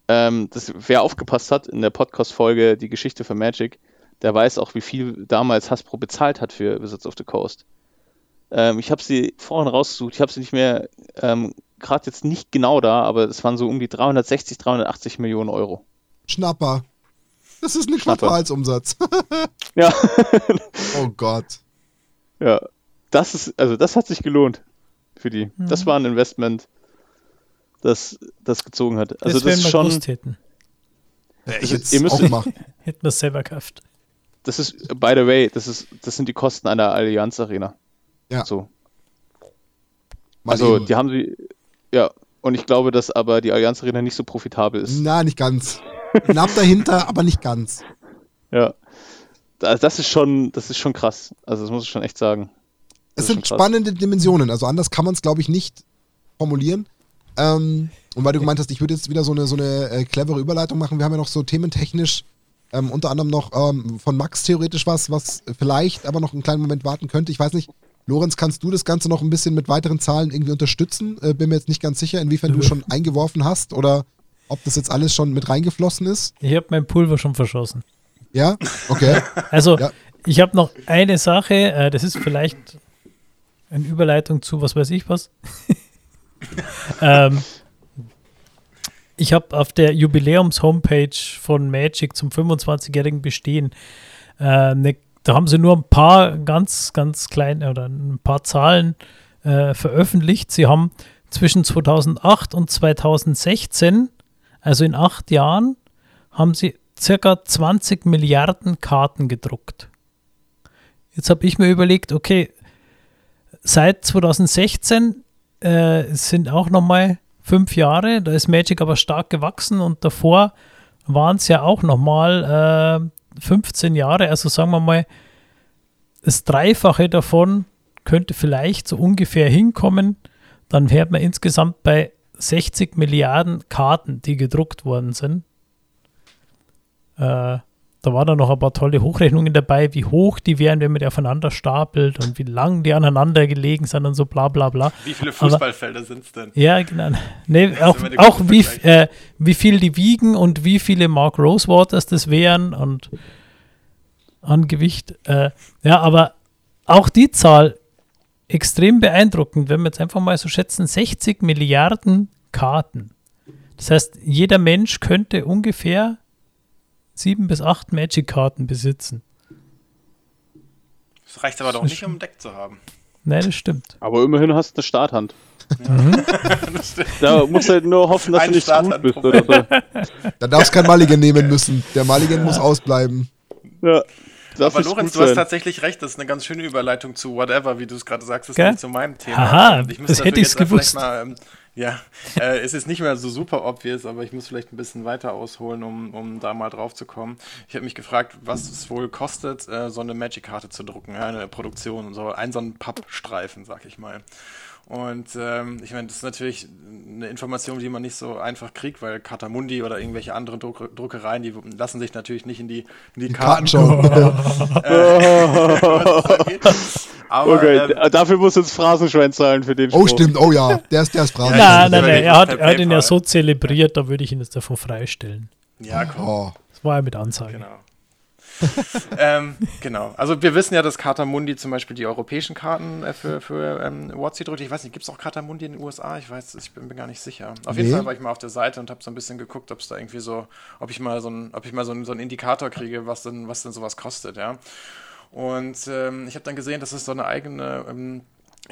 ähm, das, wer aufgepasst hat in der Podcast-Folge Die Geschichte von Magic, der weiß auch, wie viel damals Hasbro bezahlt hat für Wizards of the Coast. Ähm, ich habe sie vorhin rausgesucht, ich habe sie nicht mehr, ähm, gerade jetzt nicht genau da, aber es waren so um die 360, 380 Millionen Euro. Schnapper. Das ist ein Schnapper. Quartalsumsatz. Ja, oh Gott. ja. Das ist, also das hat sich gelohnt für die. Das war ein Investment, das das gezogen hat. Also das, wenn ist schon, hätten. Ja, Das ich jetzt ihr müsst- auch machen. Hätten wir es selber gekauft. das ist, by the way, das ist, das sind die Kosten einer Allianz Arena. Ja. So. Mal Also eben. die haben sie, ja. Und ich glaube, dass aber die Allianz Arena nicht so profitabel ist. Na, nicht ganz. Knapp dahinter, aber nicht ganz. Ja. Da- Das ist schon, das ist schon krass. Also das muss ich schon echt sagen. Das Es sind spannende Dimensionen, also anders kann man es, glaube ich, nicht formulieren. Ähm, und weil du gemeint hast, ich würde jetzt wieder so eine, so eine äh, clevere Überleitung machen. Wir haben ja noch so thementechnisch ähm, unter anderem noch ähm, von Max theoretisch was, was vielleicht aber noch einen kleinen Moment warten könnte. Ich weiß nicht, Lorenz, kannst du das Ganze noch ein bisschen mit weiteren Zahlen irgendwie unterstützen? Äh, bin mir jetzt nicht ganz sicher, inwiefern du schon eingeworfen hast oder ob das jetzt alles schon mit reingeflossen ist. Ich habe mein Pulver schon verschossen. Ja? Okay. Also, Ja. ich habe noch eine Sache, äh, das ist vielleicht eine Überleitung zu was weiß ich was. ähm, ich habe auf der Jubiläums-Homepage von Magic zum 25-jährigen Bestehen, äh, ne, da haben sie nur ein paar ganz, ganz kleine oder ein paar Zahlen äh, veröffentlicht. Sie haben zwischen 2008 und 2016, also in acht Jahren, haben sie circa 20 Milliarden Karten gedruckt. Jetzt habe ich mir überlegt, okay, seit 2016 äh, sind auch nochmal fünf Jahre, da ist Magic aber stark gewachsen und davor waren es ja auch nochmal äh, 15 Jahre, also sagen wir mal, das Dreifache davon könnte vielleicht so ungefähr hinkommen, dann wäre man insgesamt bei 60 Milliarden Karten, die gedruckt worden sind. Äh, da waren dann noch ein paar tolle Hochrechnungen dabei, wie hoch die wären, wenn man die aufeinander stapelt und wie lang die aneinander gelegen sind und so bla bla bla. Wie viele Fußballfelder sind es denn? Ja, genau. Nee, auch auch wie, äh, wie viel die wiegen und wie viele Mark Rosewaters das wären und an Gewicht. Äh, ja, aber auch die Zahl extrem beeindruckend, wenn wir jetzt einfach mal so schätzen, 60 Milliarden Karten. Das heißt, jeder Mensch könnte ungefähr sieben bis acht Magic-Karten besitzen. Das reicht aber doch nicht, um ein Deck zu haben. Nein, das stimmt. Aber immerhin hast du eine Starthand. Mhm. da musst du halt nur hoffen, dass Ein du nicht gut bist oder so. Da darfst kein Mulligan nehmen müssen. Der Mulligan ja. muss ausbleiben. Ja. Aber Lorenz, du hast tatsächlich recht, das ist eine ganz schöne Überleitung zu Whatever, wie du es gerade sagst, das ist nicht zu meinem Thema. Aha, das hätte ich gewusst. Mal, ähm, ja, äh, es ist nicht mehr so super obvious, aber ich muss vielleicht ein bisschen weiter ausholen, um, um da mal drauf zu kommen. Ich habe mich gefragt, was es wohl kostet, äh, so eine Magic-Karte zu drucken, ja, eine Produktion, so ein so ein Pappstreifen, sag ich mal. Und ähm, ich meine, das ist natürlich eine Information, die man nicht so einfach kriegt, weil Katamundi oder irgendwelche anderen Druck Druckereien, die lassen sich natürlich nicht in die, in die, die Karten, schauen. äh, Aber, okay, ähm, dafür muss jetzt Phrasenschwein zahlen für den oh, Spruch. Oh, stimmt, oh ja, der ist, der ist Phrasenschwein. Nein, nein, nein, er hat, er hat ihn ja so zelebriert, da würde ich ihn jetzt davon freistellen. Ja, komm. Oh. Das war ja mit Ansage. Genau. ähm, genau. Also wir wissen ja, dass Katamundi zum Beispiel die europäischen Karten äh, für, für ähm, WotC drückt. Ich weiß nicht, gibt es auch Katamundi in den USA? Ich weiß, ich bin mir gar nicht sicher. Auf jeden Fall war ich mal auf der Seite und habe so ein bisschen geguckt, ob es da irgendwie so, ob ich mal so ein, ob ich mal so, ein, so einen Indikator kriege, was denn, was denn sowas kostet, ja. Und ähm, ich habe dann gesehen, dass es so eine eigene ähm,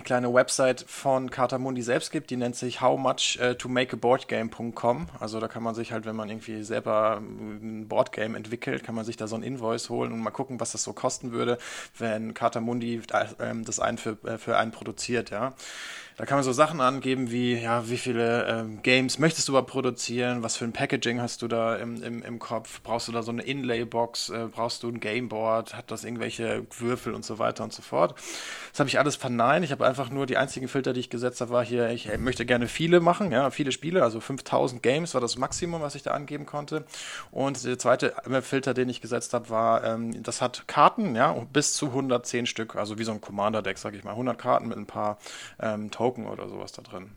kleine Website von Katamundi selbst gibt, die nennt sich howmuch2makeaboardgame.com. Also da kann man sich halt, wenn man irgendwie selber ein Boardgame entwickelt, kann man sich da so ein Invoice holen und mal gucken, was das so kosten würde, wenn Katamundi äh, das einen für, äh, für einen produziert, ja. Da kann man so Sachen angeben wie, ja, wie viele ähm, Games möchtest du überhaupt produzieren, was für ein Packaging hast du da im, im, im Kopf, brauchst du da so eine Inlay-Box, äh, brauchst du ein Gameboard, hat das irgendwelche Würfel und so weiter und so fort. Das habe ich alles verneint. Ich habe einfach nur die einzigen Filter, die ich gesetzt habe, war hier, ich möchte gerne viele machen, ja, viele Spiele, also 5000 Games war das Maximum, was ich da angeben konnte. Und der zweite Filter, den ich gesetzt habe, war, ähm, das hat Karten, ja, bis zu 110 Stück, also wie so ein Commander-Deck, sage ich mal, 100 Karten mit ein paar ähm, Token oder sowas da drin.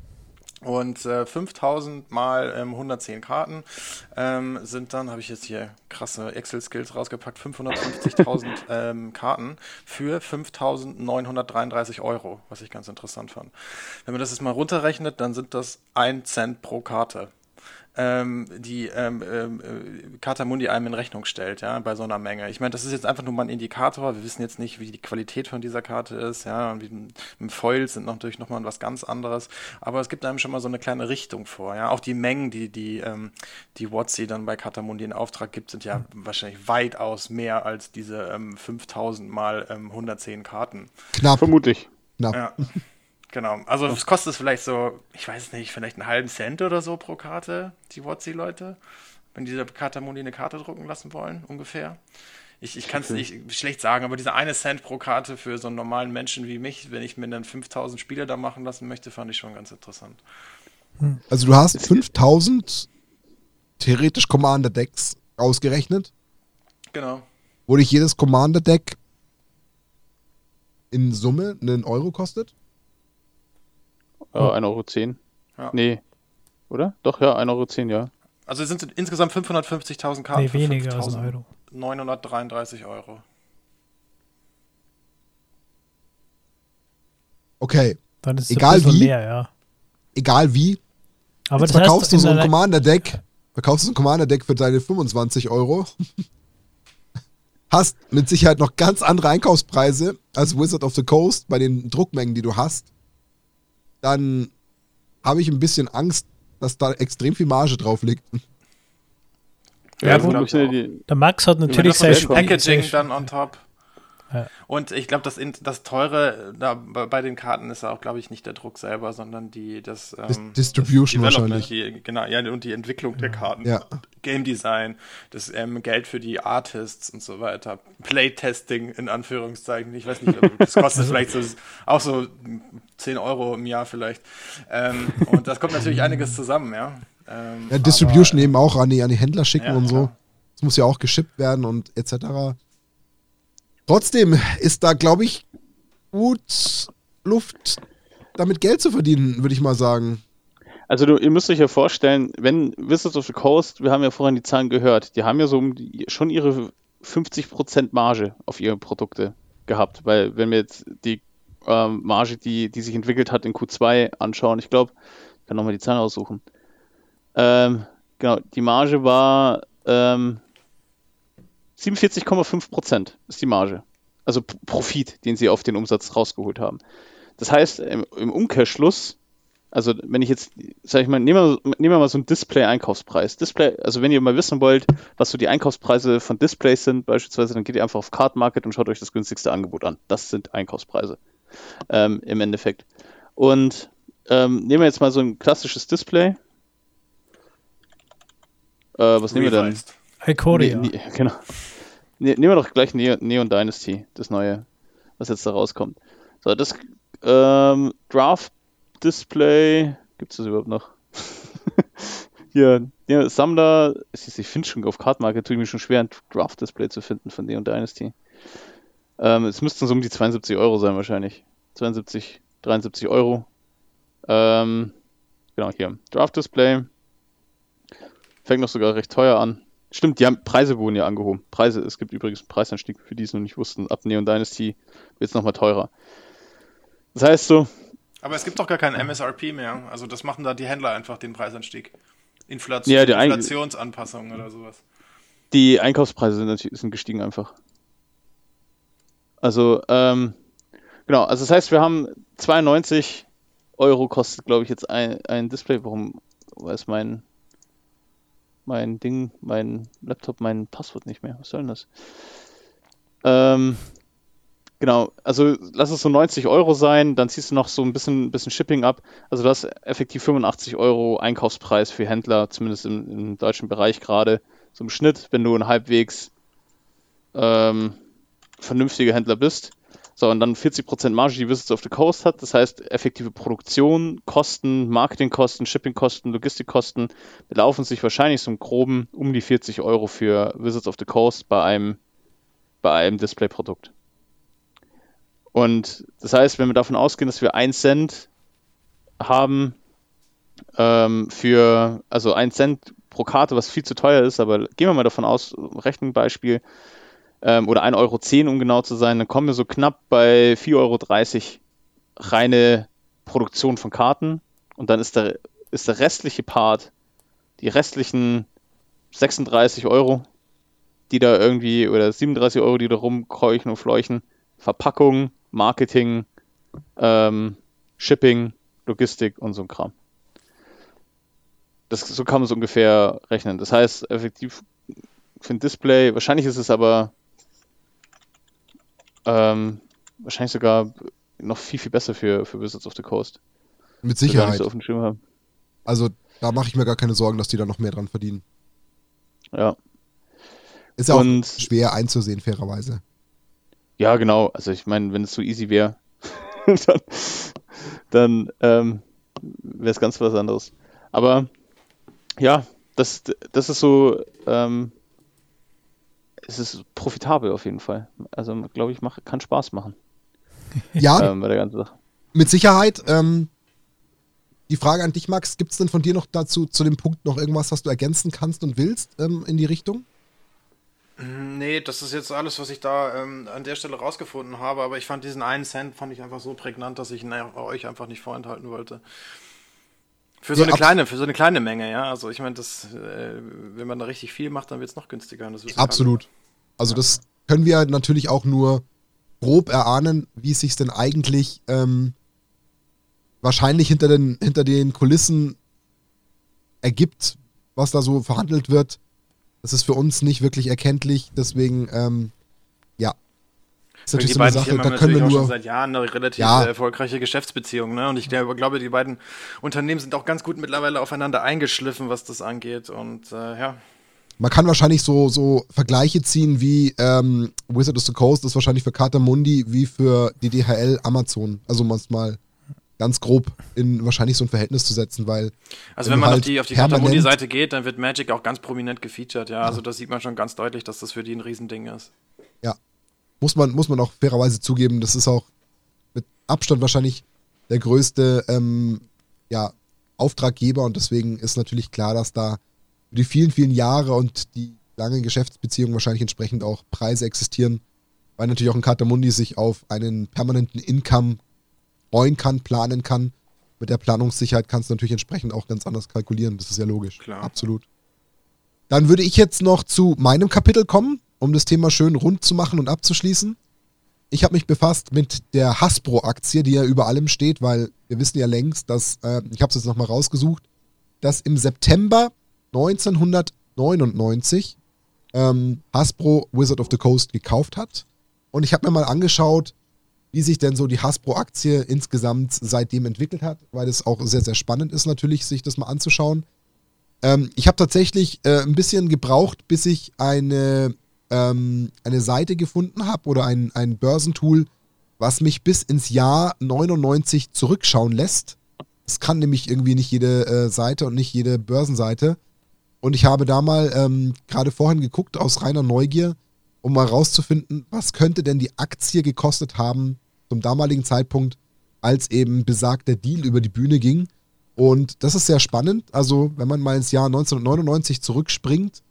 Und äh, 5000 mal ähm, 110 Karten ähm, sind dann, habe ich jetzt hier krasse Excel-Skills rausgepackt, 550.000 ähm, Karten für 5.933 Euro, was ich ganz interessant fand. Wenn man das jetzt mal runterrechnet, dann sind das 1 Cent pro Karte ähm, die ähm, ähm, äh, Katamundi einem in Rechnung stellt, ja, bei so einer Menge. Ich meine, das ist jetzt einfach nur mal ein Indikator. Wir wissen jetzt nicht, wie die Qualität von dieser Karte ist, ja, und wie, mit Foils sind natürlich nochmal was ganz anderes. Aber es gibt einem schon mal so eine kleine Richtung vor, ja. Auch die Mengen, die die, ähm, die WotC dann bei Katamundi in Auftrag gibt, sind ja wahrscheinlich weitaus mehr als diese ähm, 5000 mal ähm, 110 Karten. Knapp. Vermutlich. Knapp. Ja. Genau. Also es kostet vielleicht so, ich weiß nicht, vielleicht einen halben Cent oder so pro Karte, die WotC-Leute, wenn diese Katamuni eine Karte drucken lassen wollen, ungefähr. Ich, ich kann es nicht schlecht sagen, aber dieser eine Cent pro Karte für so einen normalen Menschen wie mich, wenn ich mir dann 5000 Spiele da machen lassen möchte, fand ich schon ganz interessant. Hm. Also du hast 5000 theoretisch Commander-Decks ausgerechnet. Genau. Wo dich jedes Commander-Deck in Summe einen Euro kostet? Ja, 1,10 Euro. Ja. Nee. Oder? Doch, ja, 1,10 Euro, ja. Also es sind insgesamt 550.000 Karten. Nee, weniger als ein Euro. 933 Euro. Okay. Dann ist es egal wie, mehr, ja. Egal wie, Aber Jetzt verkaufst du so ein Commander-Deck, verkaufst du ein Commander-Deck für deine 25 Euro, hast mit Sicherheit noch ganz andere Einkaufspreise als Wizard of the Coast bei den Druckmengen, die du hast, dann habe ich ein bisschen Angst, dass da extrem viel Marge drauf liegt. Ja, ja gut, der Max hat natürlich sein Packaging dann on top. Und ich glaube, das, das Teure da bei den Karten ist auch, glaube ich, nicht der Druck selber, sondern die das ähm, Distribution das wahrscheinlich. Die, genau, ja, und die Entwicklung ja. der Karten. Ja. Game Design, das ähm, Geld für die Artists und so weiter. Playtesting in Anführungszeichen. Ich weiß nicht, das kostet vielleicht so, auch so 10 Euro im Jahr vielleicht. Ähm, und das kommt natürlich einiges zusammen, ja. Ähm, ja Distribution aber, eben auch an die, an die Händler schicken und so. Es muss ja auch geschippt werden und etc. Trotzdem ist da, glaube ich, gut Luft, damit Geld zu verdienen, würde ich mal sagen. Also du, ihr müsst euch ja vorstellen, wenn Wizards of the Coast, wir haben ja vorhin die Zahlen gehört, die haben ja so um die, schon ihre 50% Marge auf ihre Produkte gehabt, weil wenn wir jetzt die ähm, Marge, die, die sich entwickelt hat in Q2 anschauen, ich glaube, ich kann nochmal die Zahlen aussuchen. Ähm, genau, die Marge war ähm, 47,5% ist die Marge. Also Profit, den sie auf den Umsatz rausgeholt haben. Das heißt, im, im Umkehrschluss, also wenn ich jetzt, sag ich mal, nehmen wir, nehmen wir mal so einen Display-Einkaufspreis. Display, also wenn ihr mal wissen wollt, was so die Einkaufspreise von Displays sind, beispielsweise, dann geht ihr einfach auf Card Market und schaut euch das günstigste Angebot an. Das sind Einkaufspreise ähm, im Endeffekt. Und ähm, nehmen wir jetzt mal so ein klassisches Display. Äh, was nehmen wir denn? Ikoria. Ne, ne, genau. Ne, nehmen wir doch gleich ne Neon Dynasty, das neue, was jetzt da rauskommt. So, das ähm, Draft Display, gibt es das überhaupt noch? Hier, ja, Sammler, ich finde schon auf Card Market, tue ich mir schon schwer, ein Draft Display zu finden von Neon Dynasty. Ähm, es müssten so um die 72 Euro sein, wahrscheinlich. 72, 73 Euro. Ähm, genau, hier. Draft Display. Fängt noch sogar recht teuer an. Stimmt, die haben Preise wurden ja angehoben. Preise, es gibt übrigens einen Preisanstieg, für die es noch nicht wussten. Ab Neon Dynasty wird es nochmal teurer. Das heißt so. Aber es gibt doch gar keinen MSRP mehr. Also das machen da die Händler einfach den Preisanstieg. Inflation, ja, Inflationsanpassung oder sowas. Die Einkaufspreise sind, sind gestiegen einfach. Also, ähm, genau, also das heißt, wir haben 92 Euro kostet, glaube ich, jetzt ein, ein Display. Warum weiß mein mein Ding, mein Laptop, mein Passwort nicht mehr. Was soll denn das? Ähm, genau, also lass es so 90 Euro sein, dann ziehst du noch so ein bisschen, bisschen Shipping ab. Also du hast effektiv 85 Euro Einkaufspreis für Händler, zumindest im, im deutschen Bereich gerade. So im Schnitt, wenn du ein halbwegs ähm, vernünftiger Händler bist. So, und dann 40% Marge, die Wizards of the Coast hat. Das heißt, effektive Produktion, Kosten, Marketingkosten, Shippingkosten, Logistikkosten belaufen sich wahrscheinlich so im Groben um die 40 Euro für Wizards of the Coast bei einem, bei einem Displayprodukt. Und das heißt, wenn wir davon ausgehen, dass wir 1 Cent haben ähm, für, also 1 Cent pro Karte, was viel zu teuer ist, aber gehen wir mal davon aus, Rechenbeispiel, ähm, oder 1,10 Euro, um genau zu sein, dann kommen wir so knapp bei 4,30 Euro reine Produktion von Karten und dann ist der, ist der restliche Part, die restlichen 36 Euro, die da irgendwie, oder 37 Euro, die da rumkeuchen und fleuchen, Verpackung, Marketing, ähm, Shipping, Logistik und so ein Kram. Das, so kann man es ungefähr rechnen. Das heißt, effektiv für ein Display, wahrscheinlich ist es aber ähm, wahrscheinlich sogar noch viel, viel besser für, für Wizards of the Coast. Mit Sicherheit. So also da mache ich mir gar keine Sorgen, dass die da noch mehr dran verdienen. Ja. Ist ja auch schwer einzusehen, fairerweise. Ja, genau. Also ich meine, wenn es so easy wäre, dann, dann ähm, wäre es ganz was anderes. Aber ja, das, das ist so ähm, es ist profitabel auf jeden Fall. Also, glaube ich, mach, kann Spaß machen. Ja. ähm, bei der ganzen Sache. Mit Sicherheit. Ähm, die Frage an dich, Max: Gibt es denn von dir noch dazu, zu dem Punkt, noch irgendwas, was du ergänzen kannst und willst ähm, in die Richtung? Nee, das ist jetzt alles, was ich da ähm, an der Stelle rausgefunden habe, aber ich fand diesen einen Cent fand ich einfach so prägnant, dass ich ihn euch einfach nicht vorenthalten wollte. Für so, eine kleine, für so eine kleine Menge, ja. Also ich meine, das, äh, wenn man da richtig viel macht, dann wird es noch günstiger. Absolut. Also ja. das können wir natürlich auch nur grob erahnen, wie es sich denn eigentlich ähm, wahrscheinlich hinter den, hinter den Kulissen ergibt, was da so verhandelt wird. Das ist für uns nicht wirklich erkenntlich, deswegen, ähm, ist natürlich so eine Sache, da können wir nur. Schon seit Jahren eine relativ ja. erfolgreiche Geschäftsbeziehung, ne? Und ich glaube, die beiden Unternehmen sind auch ganz gut mittlerweile aufeinander eingeschliffen, was das angeht. Und äh, ja. Man kann wahrscheinlich so, so Vergleiche ziehen wie ähm, Wizard of the Coast ist wahrscheinlich für Carter Mundi wie für die DHL Amazon. Also um es mal ganz grob in wahrscheinlich so ein Verhältnis zu setzen, weil. Also wenn, man halt auf die, auf die Katamuni-Seite geht, dann wird Magic auch ganz prominent gefeatured, ja. Also das sieht man schon ganz deutlich, dass das für die ein Riesending ist. Ja. Muss man, muss man auch fairerweise zugeben, das ist auch mit Abstand wahrscheinlich der größte ähm, ja, Auftraggeber und deswegen ist natürlich klar, dass da die vielen, vielen Jahre und die langen Geschäftsbeziehungen wahrscheinlich entsprechend auch Preise existieren, weil natürlich auch ein Katamundi sich auf einen permanenten Income freuen kann, planen kann. Mit der Planungssicherheit kannst du natürlich entsprechend auch ganz anders kalkulieren. Das ist ja logisch. Klar. Absolut. Dann würde ich jetzt noch zu meinem Kapitel kommen, um das Thema schön rund zu machen und abzuschließen. Ich habe mich befasst mit der Hasbro-Aktie, die ja über allem steht, weil wir wissen ja längst, dass, äh, ich habe es jetzt nochmal rausgesucht, dass im September 1999 ähm, Hasbro Wizard of the Coast gekauft hat. Und ich habe mir mal angeschaut, wie sich denn so die Hasbro-Aktie insgesamt seitdem entwickelt hat, weil es auch sehr, sehr spannend ist natürlich, sich das mal anzuschauen. Ähm, ich habe tatsächlich äh, ein bisschen gebraucht, bis ich eine, ähm, eine Seite gefunden habe oder ein, ein Börsentool, was mich bis ins Jahr 99 zurückschauen lässt. Das kann nämlich irgendwie nicht jede äh, Seite und nicht jede Börsenseite. Und ich habe da mal ähm, gerade vorhin geguckt aus reiner Neugier, um mal rauszufinden, was könnte denn die Aktie gekostet haben zum damaligen Zeitpunkt, als eben besagter Deal über die Bühne ging. Und das ist sehr spannend. Also, wenn man mal ins Jahr 1999 zurückspringt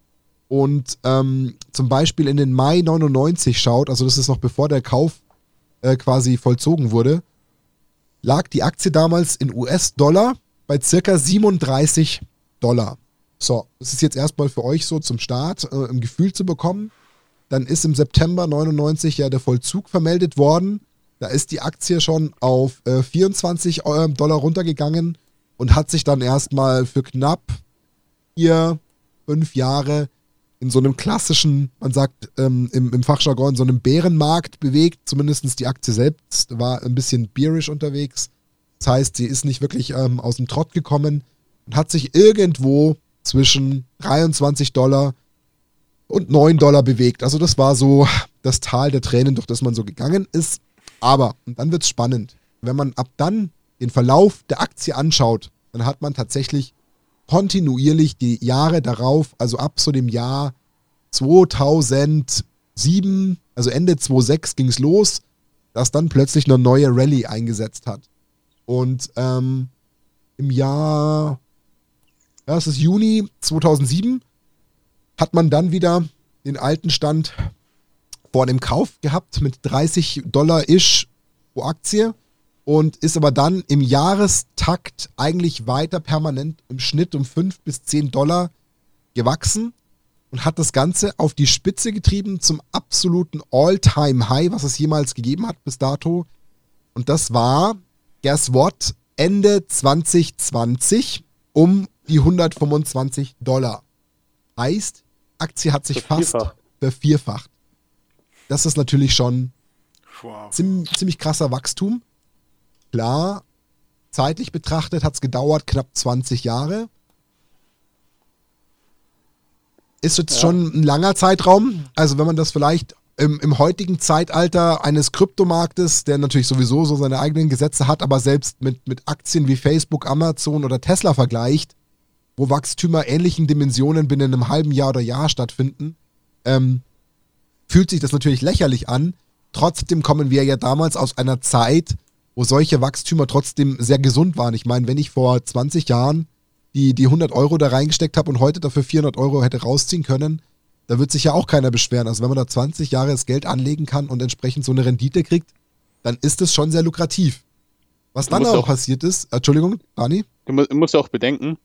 und ähm, zum Beispiel in den Mai 99 schaut, also das ist noch bevor der Kauf äh, quasi vollzogen wurde, lag die Aktie damals in US-Dollar bei circa 37 Dollar. So, das ist jetzt erstmal für euch so zum Start, äh, ein Gefühl zu bekommen. Dann ist im September 99 ja der Vollzug vermeldet worden. Da ist die Aktie schon auf äh, 24 Dollar runtergegangen und hat sich dann erstmal für knapp vier, fünf Jahre in so einem klassischen, man sagt ähm, im, im Fachjargon, so einem Bärenmarkt bewegt. Zumindest die Aktie selbst war ein bisschen bearish unterwegs. Das heißt, sie ist nicht wirklich ähm, aus dem Trott gekommen und hat sich irgendwo zwischen 23 Dollar und 9 Dollar bewegt. Also das war so das Tal der Tränen, durch das man so gegangen ist. Aber, und dann wird es spannend, wenn man ab dann den Verlauf der Aktie anschaut, dann hat man tatsächlich kontinuierlich die Jahre darauf, also ab so dem Jahr 2007, also Ende 2006 ging es los, dass dann plötzlich eine neue Rallye eingesetzt hat. Und ähm, im Jahr ja, es ist Juni 2007, hat man dann wieder den alten Stand vor dem Kauf gehabt mit 30 Dollar-ish pro Aktie und ist aber dann im Jahrestakt eigentlich weiter permanent im Schnitt um 5 bis 10 Dollar gewachsen und hat das Ganze auf die Spitze getrieben zum absoluten All-Time-High, was es jemals gegeben hat bis dato. Und das war, guess what, Ende 2020 um die 125 Dollar. Heißt, Aktie hat sich fast vervierfacht. Das ist natürlich schon wow. ziemlich, ziemlich krasser Wachstum. Klar, zeitlich betrachtet hat es gedauert knapp 20 Jahre. Ist jetzt ja. schon ein langer Zeitraum. Also wenn man das vielleicht im, im heutigen Zeitalter eines Kryptomarktes, der natürlich sowieso so seine eigenen Gesetze hat, aber selbst mit, mit Aktien wie Facebook, Amazon oder Tesla vergleicht, wo Wachstümer ähnlichen Dimensionen binnen einem halben Jahr oder Jahr stattfinden, ähm, fühlt sich das natürlich lächerlich an. Trotzdem kommen wir ja damals aus einer Zeit, wo solche Wachstümer trotzdem sehr gesund waren. Ich meine, wenn ich vor 20 Jahren die, die 100 Euro da reingesteckt habe und heute dafür 400 Euro hätte rausziehen können, da wird sich ja auch keiner beschweren. Also wenn man da 20 Jahre das Geld anlegen kann und entsprechend so eine Rendite kriegt, dann ist es schon sehr lukrativ. Was dann auch passiert ist, Entschuldigung, Dani? Du musst auch bedenken,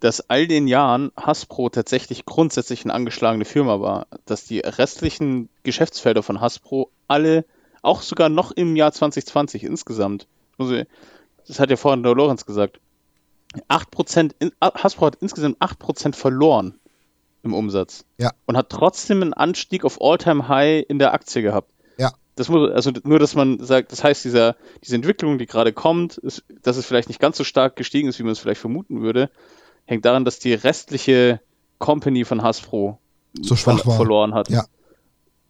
dass all den Jahren Hasbro tatsächlich grundsätzlich eine angeschlagene Firma war, dass die restlichen Geschäftsfelder von Hasbro alle, auch sogar noch im Jahr 2020 insgesamt, das hat ja vorhin der Lorenz gesagt, 8%, Hasbro hat insgesamt 8% verloren im Umsatz. Ja. Und hat trotzdem einen Anstieg auf All-Time-High in der Aktie gehabt. Ja. Das muss, also nur, dass man sagt, das heißt, dieser, diese Entwicklung, die gerade kommt, ist, dass es vielleicht nicht ganz so stark gestiegen ist, wie man es vielleicht vermuten würde, hängt daran, dass die restliche Company von Hasbro so schwach war. verloren hat. Ja.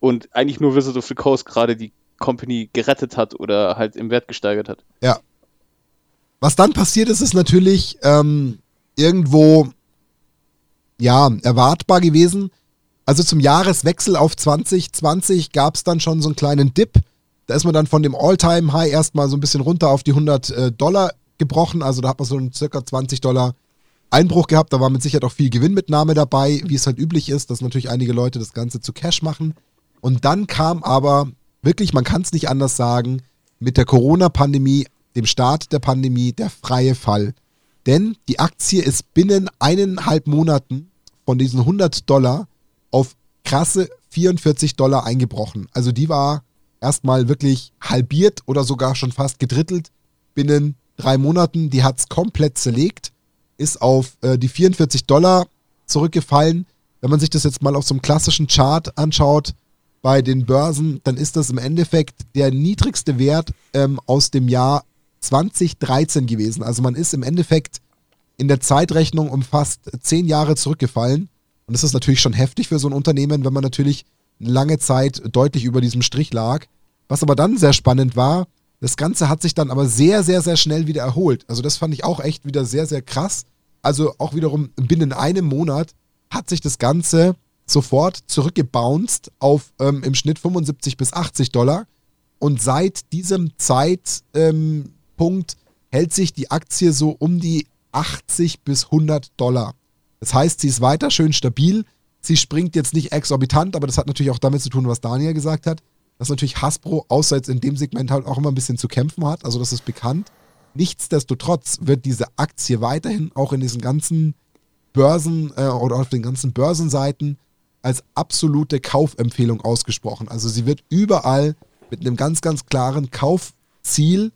Und eigentlich nur Wizard of the Coast gerade die Company gerettet hat oder halt im Wert gesteigert hat. Ja. Was dann passiert ist, ist natürlich ähm, irgendwo ja erwartbar gewesen. Also zum Jahreswechsel auf 2020 gab es dann schon so einen kleinen Dip. Da ist man dann von dem All-Time-High erstmal so ein bisschen runter auf die 100 äh, Dollar gebrochen. Also da hat man so einen circa 20 Dollar Einbruch gehabt. Da war mit Sicherheit auch viel Gewinnmitnahme dabei, wie es halt üblich ist, dass natürlich einige Leute das Ganze zu Cash machen. Und dann kam aber wirklich, man kann es nicht anders sagen, mit der Corona-Pandemie, dem Start der Pandemie, der freie Fall. Denn die Aktie ist binnen eineinhalb Monaten von diesen 100 Dollar auf krasse 44 Dollar eingebrochen. Also die war erstmal wirklich halbiert oder sogar schon fast gedrittelt binnen drei Monaten. Die hat es komplett zerlegt ist auf äh, die 44 Dollar zurückgefallen. Wenn man sich das jetzt mal auf so einem klassischen Chart anschaut bei den Börsen, dann ist das im Endeffekt der niedrigste Wert ähm, aus dem Jahr 2013 gewesen. Also man ist im Endeffekt in der Zeitrechnung um fast zehn Jahre zurückgefallen. Und das ist natürlich schon heftig für so ein Unternehmen, wenn man natürlich lange Zeit deutlich über diesem Strich lag. Was aber dann sehr spannend war, das Ganze hat sich dann aber sehr, sehr, sehr schnell wieder erholt. Also das fand ich auch echt wieder sehr, sehr krass. Also auch wiederum binnen einem Monat hat sich das Ganze sofort zurückgebounced auf ähm, im Schnitt 75 bis 80 Dollar. Und seit diesem Zeitpunkt ähm, hält sich die Aktie so um die 80 bis 100 Dollar. Das heißt, sie ist weiter schön stabil. Sie springt jetzt nicht exorbitant, aber das hat natürlich auch damit zu tun, was Daniel gesagt hat dass natürlich Hasbro außer jetzt in dem Segment halt auch immer ein bisschen zu kämpfen hat. Also das ist bekannt. Nichtsdestotrotz wird diese Aktie weiterhin auch in diesen ganzen Börsen äh, oder auf den ganzen Börsenseiten als absolute Kaufempfehlung ausgesprochen. Also sie wird überall mit einem ganz, ganz klaren Kaufziel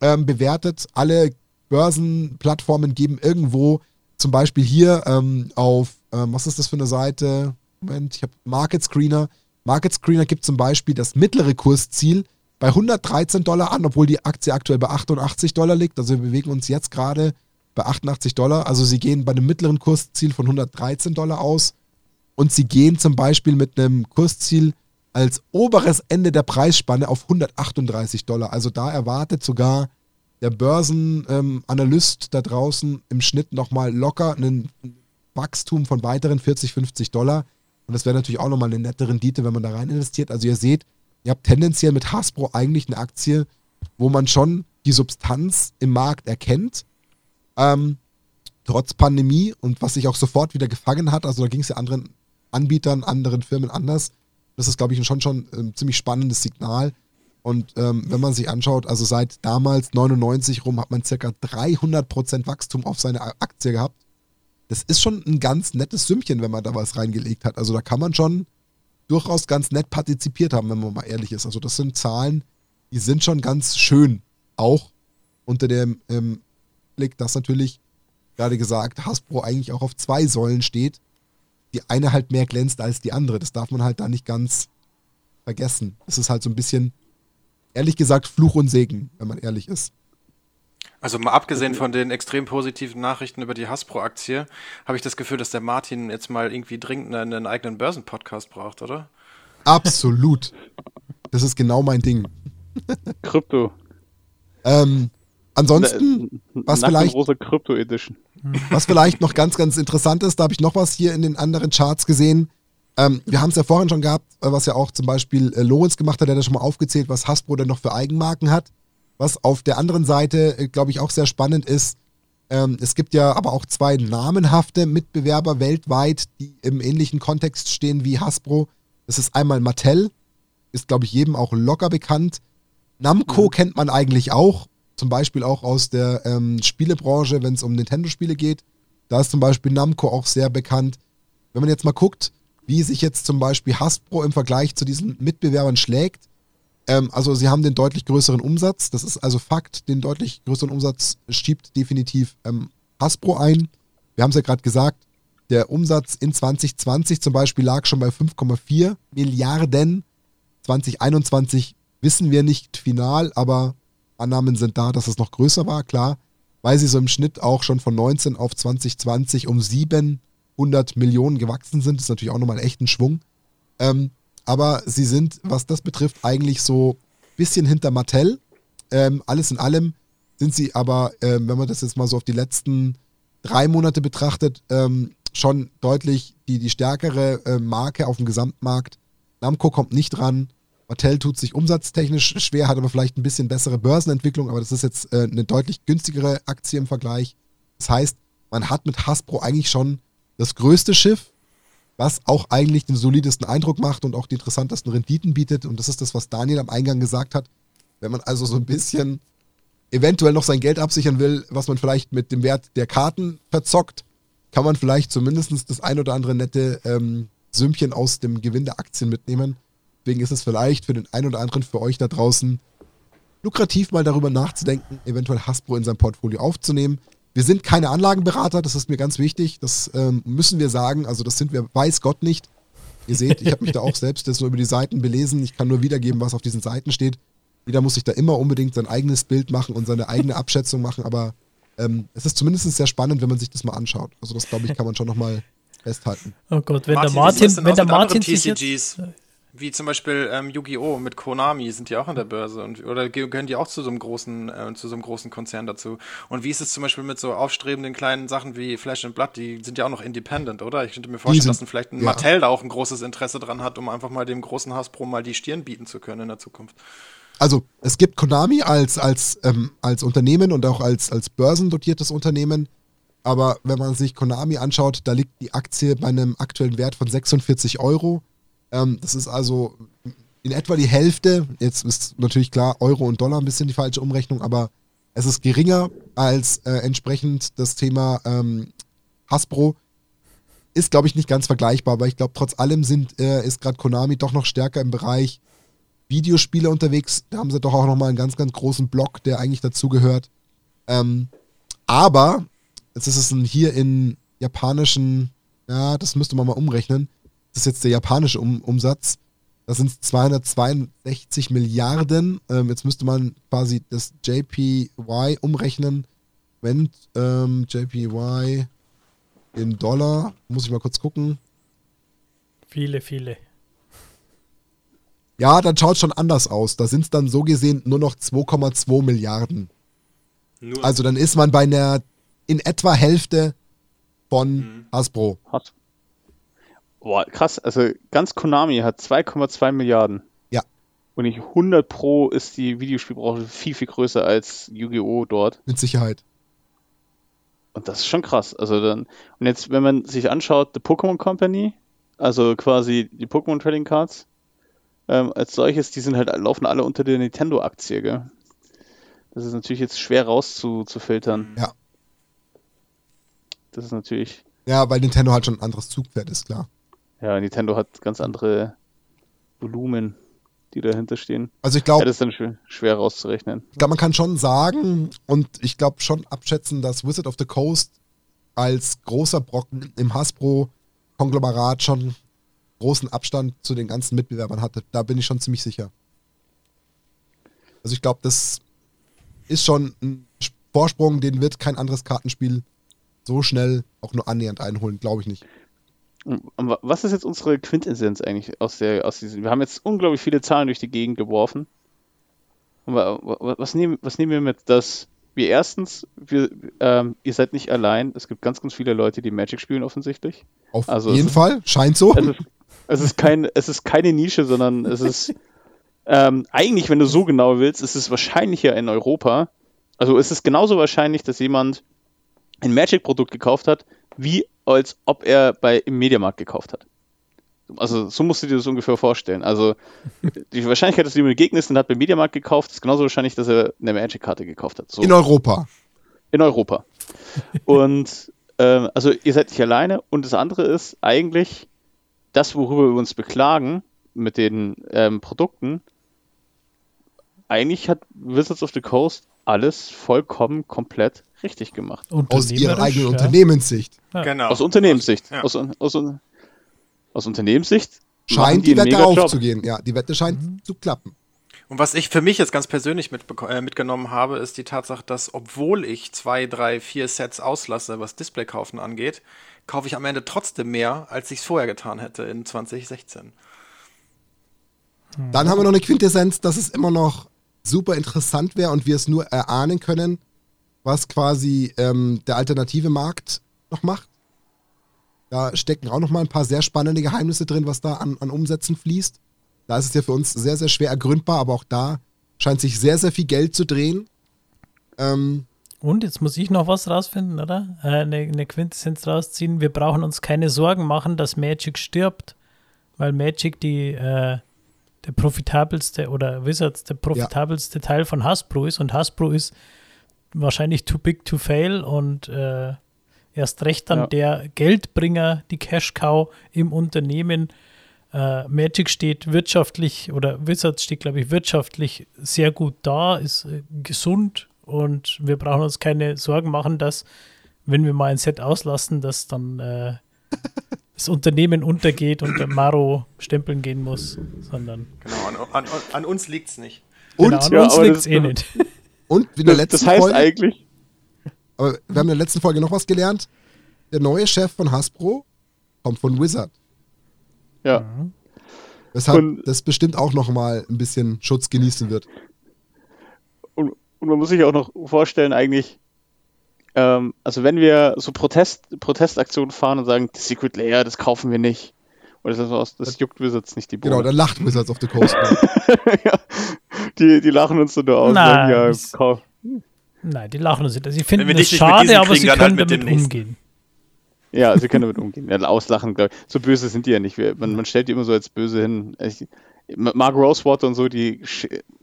ähm, bewertet. Alle Börsenplattformen geben irgendwo, zum Beispiel hier ähm, auf, ähm, was ist das für eine Seite? Moment, ich habe Market Screener Market Screener gibt zum Beispiel das mittlere Kursziel bei 113 Dollar an, obwohl die Aktie aktuell bei 88 Dollar liegt. Also wir bewegen uns jetzt gerade bei 88 Dollar. Also sie gehen bei einem mittleren Kursziel von 113 Dollar aus und sie gehen zum Beispiel mit einem Kursziel als oberes Ende der Preisspanne auf 138 Dollar. Also da erwartet sogar der Börsenanalyst ähm, da draußen im Schnitt nochmal locker ein Wachstum von weiteren 40, 50 Dollar. Und das wäre natürlich auch nochmal eine nette Rendite, wenn man da rein investiert. Also ihr seht, ihr habt tendenziell mit Hasbro eigentlich eine Aktie, wo man schon die Substanz im Markt erkennt. Ähm, trotz Pandemie und was sich auch sofort wieder gefangen hat. Also da ging es ja anderen Anbietern, anderen Firmen anders. Das ist, glaube ich, schon schon ein ziemlich spannendes Signal. Und ähm, wenn man sich anschaut, also seit damals 99 rum hat man circa 300% Wachstum auf seine Aktie gehabt das ist schon ein ganz nettes Sümmchen, wenn man da was reingelegt hat. Also da kann man schon durchaus ganz nett partizipiert haben, wenn man mal ehrlich ist. Also das sind Zahlen, die sind schon ganz schön. Auch unter dem ähm, Blick, dass natürlich, gerade gesagt, Hasbro eigentlich auch auf zwei Säulen steht. Die eine halt mehr glänzt als die andere. Das darf man halt da nicht ganz vergessen. Das ist halt so ein bisschen, ehrlich gesagt, Fluch und Segen, wenn man ehrlich ist. Also mal abgesehen von den extrem positiven Nachrichten über die Hasbro-Aktie, habe ich das Gefühl, dass der Martin jetzt mal irgendwie dringend einen, einen eigenen Börsenpodcast braucht, oder? Absolut. Das ist genau mein Ding. Krypto. ähm, ansonsten, was vielleicht, was vielleicht noch ganz, ganz interessant ist, da habe ich noch was hier in den anderen Charts gesehen. Ähm, wir haben es ja vorhin schon gehabt, äh, was ja auch zum Beispiel äh, Lorenz gemacht hat, der hat ja schon mal aufgezählt, was Hasbro denn noch für Eigenmarken hat. Was auf der anderen Seite, äh, glaube ich, auch sehr spannend ist, ähm, es gibt ja aber auch zwei namenhafte Mitbewerber weltweit, die im ähnlichen Kontext stehen wie Hasbro. Das ist einmal Mattel, ist, glaube ich, jedem auch locker bekannt. Namco mhm. kennt man eigentlich auch. Zum Beispiel auch aus der ähm, Spielebranche, wenn es um Nintendo-Spiele geht. Da ist zum Beispiel Namco auch sehr bekannt. Wenn man jetzt mal guckt, wie sich jetzt zum Beispiel Hasbro im Vergleich zu diesen Mitbewerbern schlägt, ähm, also sie haben den deutlich größeren Umsatz, das ist also Fakt, den deutlich größeren Umsatz schiebt definitiv ähm, Hasbro ein. Wir haben es ja gerade gesagt, der Umsatz in 2020 zum Beispiel lag schon bei 5,4 Milliarden. 2021 wissen wir nicht final, aber Annahmen sind da, dass es noch größer war, klar, weil sie so im Schnitt auch schon von 19 auf 2020 um 700 Millionen gewachsen sind. Das ist natürlich auch nochmal echt ein Schwung. Ähm, aber sie sind, was das betrifft, eigentlich so ein bisschen hinter Mattel. Ähm, alles in allem sind sie aber, ähm, wenn man das jetzt mal so auf die letzten drei Monate betrachtet, ähm, schon deutlich die, die stärkere äh, Marke auf dem Gesamtmarkt. Namco kommt nicht ran. Mattel tut sich umsatztechnisch schwer, hat aber vielleicht ein bisschen bessere Börsenentwicklung, aber das ist jetzt äh, eine deutlich günstigere Aktie im Vergleich. Das heißt, man hat mit Hasbro eigentlich schon das größte Schiff, was auch eigentlich den solidesten Eindruck macht und auch die interessantesten Renditen bietet. Und das ist das, was Daniel am Eingang gesagt hat. Wenn man also so ein bisschen eventuell noch sein Geld absichern will, was man vielleicht mit dem Wert der Karten verzockt, kann man vielleicht zumindest das ein oder andere nette ähm, Sümmchen aus dem Gewinn der Aktien mitnehmen. Deswegen ist es vielleicht für den einen oder anderen für euch da draußen lukrativ, mal darüber nachzudenken, eventuell Hasbro in sein Portfolio aufzunehmen. Wir sind keine Anlagenberater, das ist mir ganz wichtig. Das ähm, müssen wir sagen. Also, das sind wir, weiß Gott nicht. Ihr seht, ich habe mich da auch selbst jetzt nur über die Seiten belesen. Ich kann nur wiedergeben, was auf diesen Seiten steht. Jeder muss sich da immer unbedingt sein eigenes Bild machen und seine eigene Abschätzung machen, aber ähm, es ist zumindest sehr spannend, wenn man sich das mal anschaut. Also das, glaube ich, kann man schon nochmal festhalten. Oh Gott, wenn Martin, der Martin, wenn der Martin sich jetzt, wie zum Beispiel ähm, Yu-Gi-Oh! mit Konami sind die auch an der Börse und oder gehören die auch zu so einem großen, äh, zu so einem großen Konzern dazu. Und wie ist es zum Beispiel mit so aufstrebenden kleinen Sachen wie Flash and Blood, die sind ja auch noch independent, oder? Ich könnte mir vorstellen, sind, dass ein, vielleicht ein ja. Mattel da auch ein großes Interesse dran hat, um einfach mal dem großen Hasbro mal die Stirn bieten zu können in der Zukunft. Also es gibt Konami als, als, ähm, als Unternehmen und auch als, als börsendotiertes Unternehmen. Aber wenn man sich Konami anschaut, da liegt die Aktie bei einem aktuellen Wert von 46 Euro. Ähm, das ist also in etwa die Hälfte. Jetzt ist natürlich klar, Euro und Dollar ein bisschen die falsche Umrechnung, aber es ist geringer als äh, entsprechend das Thema ähm, Hasbro. Ist, glaube ich, nicht ganz vergleichbar, aber ich glaube, trotz allem sind, äh, ist gerade Konami doch noch stärker im Bereich Videospiele unterwegs. Da haben sie doch auch nochmal einen ganz, ganz großen Block, der eigentlich dazugehört. Ähm, aber, jetzt ist es ein, hier in japanischen, ja, das müsste man mal umrechnen. Das ist jetzt der japanische um Umsatz. Das sind 262 Milliarden. Ähm, jetzt müsste man quasi das JPY umrechnen. Moment, ähm, JPY in Dollar. Muss ich mal kurz gucken. Viele, viele. Ja, dann schaut es schon anders aus. Da sind es dann so gesehen nur noch 2,2 Milliarden. Nur also dann ist man bei einer in etwa Hälfte von mhm. Hasbro. Hat. Boah, krass. Also ganz Konami hat 2,2 Milliarden. Ja. Und ich 100 Pro ist die Videospielbranche viel, viel größer als Yu-Gi-Oh! dort. Mit Sicherheit. Und das ist schon krass. Also dann, und jetzt, wenn man sich anschaut, The Pokémon Company, also quasi die Pokémon Trading Cards, ähm, als solches, die sind halt, laufen alle unter der Nintendo-Aktie, gell? Das ist natürlich jetzt schwer rauszufiltern. Ja. Das ist natürlich. Ja, weil Nintendo halt schon ein anderes Zugpferd ist, klar. Ja, Nintendo hat ganz andere Volumen, die dahinter stehen. Also ich glaube. Ja, das ist dann schwer, schwer rauszurechnen. Ich glaube, man kann schon sagen und ich glaube schon abschätzen, dass Wizard of the Coast als großer Brocken im Hasbro-Konglomerat schon großen Abstand zu den ganzen Mitbewerbern hatte. Da bin ich schon ziemlich sicher. Also ich glaube, das ist schon ein Vorsprung, den wird kein anderes Kartenspiel so schnell auch nur annähernd einholen, glaube ich nicht. Was ist jetzt unsere Quintessenz eigentlich aus der, aus diesen? Wir haben jetzt unglaublich viele Zahlen durch die Gegend geworfen. Was nehmen, was nehmen wir mit, dass wir erstens, wir, ähm, ihr seid nicht allein. Es gibt ganz, ganz viele Leute, die Magic spielen offensichtlich. Auf also jeden Fall, scheint so. Es ist, es ist, kein, es ist keine Nische, sondern es ist ähm, eigentlich, wenn du so genau willst, ist es wahrscheinlicher in Europa. Also ist es genauso wahrscheinlich, dass jemand ein Magic-Produkt gekauft hat, wie als ob er bei im Mediamarkt gekauft hat. Also so musst du dir das ungefähr vorstellen. Also die Wahrscheinlichkeit, dass du jemand begegnet und hat beim Mediamarkt gekauft, ist genauso wahrscheinlich, dass er eine Magic-Karte gekauft hat. So. In Europa. In Europa. und ähm, also ihr seid nicht alleine. Und das andere ist eigentlich das, worüber wir uns beklagen mit den ähm, Produkten. Eigentlich hat Wizards of the Coast alles vollkommen komplett richtig gemacht. Aus ihrer eigenen ja. Unternehmenssicht. Ja. Genau. Aus Unternehmenssicht. Ja. Aus, aus, aus Unternehmenssicht Scheint die Wette aufzugehen. Ja, die Wette scheint zu klappen. Und was ich für mich jetzt ganz persönlich äh, mitgenommen habe, ist die Tatsache, dass obwohl ich zwei, drei, vier Sets auslasse, was Display-Kaufen angeht, kaufe ich am Ende trotzdem mehr, als ich es vorher getan hätte in 2016. Dann haben wir noch eine Quintessenz, dass es immer noch super interessant wäre und wir es nur erahnen können, was quasi ähm, der alternative Markt noch macht. Da stecken auch noch mal ein paar sehr spannende Geheimnisse drin, was da an, an Umsätzen fließt. Da ist es ja für uns sehr, sehr schwer ergründbar, aber auch da scheint sich sehr, sehr viel Geld zu drehen. Ähm, Und jetzt muss ich noch was rausfinden, oder? Äh, eine, eine Quintessenz rausziehen. Wir brauchen uns keine Sorgen machen, dass Magic stirbt, weil Magic die äh, der profitabelste oder Wizards der profitabelste Teil von Hasbro ist und Hasbro ist wahrscheinlich too big to fail und äh, erst recht dann Ja. der Geldbringer, die Cash Cow im Unternehmen. Äh, Magic steht wirtschaftlich oder Wizards steht, glaube ich, wirtschaftlich sehr gut da, ist äh, gesund und wir brauchen uns keine Sorgen machen, dass, wenn wir mal ein Set auslassen, dass dann äh, das Unternehmen untergeht und der Maro stempeln gehen muss, sondern Genau, an, an, an uns liegt es nicht. und, genau, an ja, uns aber liegt das- es eh nicht. und wie in der letzten das heißt Folge, eigentlich, aber wir haben in der letzten Folge noch was gelernt. Der neue Chef von Hasbro kommt von Wizard. ja. Weshalb Und- das bestimmt auch noch mal ein bisschen Schutz genießen wird. Und, und man muss sich auch noch vorstellen, eigentlich, ähm, also wenn wir so Protest, Protestaktionen fahren und sagen, das Secret Layer, das kaufen wir nicht. Oder das, das, das juckt Wizards nicht die Genau, Bohne. dann lacht Wizards of the Coast. ja, die, die lachen uns so nur aus. Nein, sagen, ja, kauf. Nein, die lachen uns nicht. Sie finden mit schade, aber sie dann können halt mit damit nächsten. umgehen. ja, sie können damit umgehen. Ja, auslachen, glaube ich. So böse sind die ja nicht. Man, man stellt die immer so als böse hin. Ich, Mark Rosewater und so, die,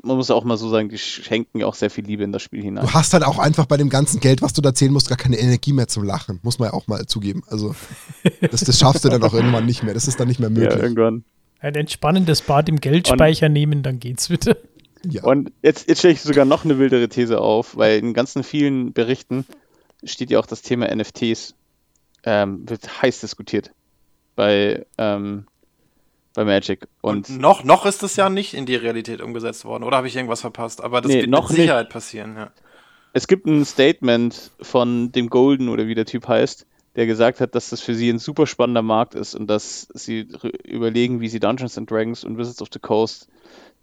man muss auch mal so sagen, die schenken ja auch sehr viel Liebe in das Spiel hinein. Du hast halt auch einfach bei dem ganzen Geld, was du da zählen musst, gar keine Energie mehr zum Lachen. Muss man ja auch mal zugeben. Also, das, das schaffst du dann auch irgendwann nicht mehr. Das ist dann nicht mehr Ja, möglich. irgendwann. Ein entspannendes Bad im Geldspeicher nehmen, dann geht's wieder. Ja. Und jetzt, jetzt stelle ich sogar noch eine wildere These auf, weil in ganzen vielen Berichten steht ja auch das Thema NFTs, ähm, wird heiß diskutiert bei, ähm, bei Magic. Und, Und noch, noch ist es ja nicht in die Realität umgesetzt worden, oder habe ich irgendwas verpasst? Aber das Nee, wird noch mit Sicherheit passieren, ja. es gibt ein Statement von dem Golden oder wie der Typ heißt, der gesagt hat, dass das für sie ein super spannender Markt ist und dass sie überlegen, wie sie Dungeons and Dragons und Wizards of the Coast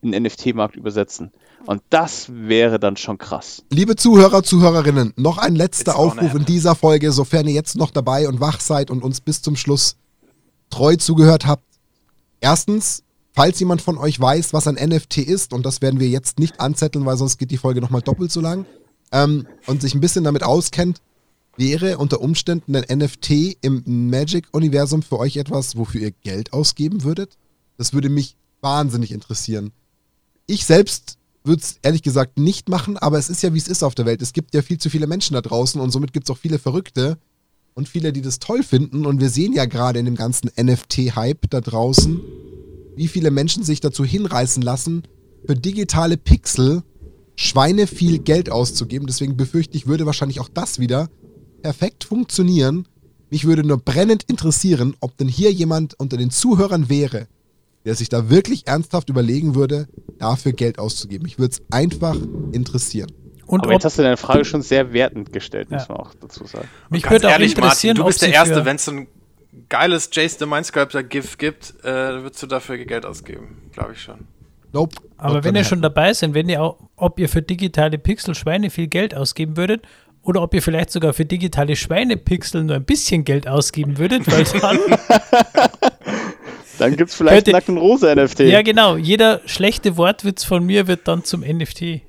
in den NFT-Markt übersetzen. Und das wäre dann schon krass. Liebe Zuhörer, Zuhörerinnen, noch ein letzter It's Aufruf in dieser Folge, sofern ihr jetzt noch dabei und wach seid und uns bis zum Schluss treu zugehört habt. Erstens, falls jemand von euch weiß, was ein NFT ist, und das werden wir jetzt nicht anzetteln, weil sonst geht die Folge nochmal doppelt so lang, ähm, und sich ein bisschen damit auskennt, wäre unter Umständen ein NFT im Magic-Universum für euch etwas, wofür ihr Geld ausgeben würdet? Das würde mich wahnsinnig interessieren. Ich selbst würde es ehrlich gesagt nicht machen, aber es ist ja, wie es ist auf der Welt. Es gibt ja viel zu viele Menschen da draußen und somit gibt es auch viele Verrückte und viele, die das toll finden. Und wir sehen ja gerade in dem ganzen NFT-Hype da draußen, wie viele Menschen sich dazu hinreißen lassen, für digitale Pixel Schweine viel Geld auszugeben. Deswegen befürchte ich, würde wahrscheinlich auch das wieder perfekt funktionieren. Mich würde nur brennend interessieren, ob denn hier jemand unter den Zuhörern wäre, der sich da wirklich ernsthaft überlegen würde, dafür Geld auszugeben. Mich würde es einfach interessieren. Und Aber jetzt hast du deine Frage schon sehr wertend gestellt, muss Ja. man auch dazu sagen. mich Ganz würde auch ehrlich, Martin, interessieren, du ob bist der sie Erste, wenn es so ein geiles Jace the Mindsculptor GIF gibt, äh, würdest du dafür Geld ausgeben, glaube ich schon. Nope. Aber Not wenn ihr schon dabei seid, wenn ihr auch, ob ihr für digitale Pixel Schweine viel Geld ausgeben würdet oder ob ihr vielleicht sogar für digitale Schweinepixel nur ein bisschen Geld ausgeben würdet, weil dann, Dann gibt es vielleicht Könnte- nackten rosa NFT. ja genau, jeder schlechte Wortwitz von mir wird dann zum NFT.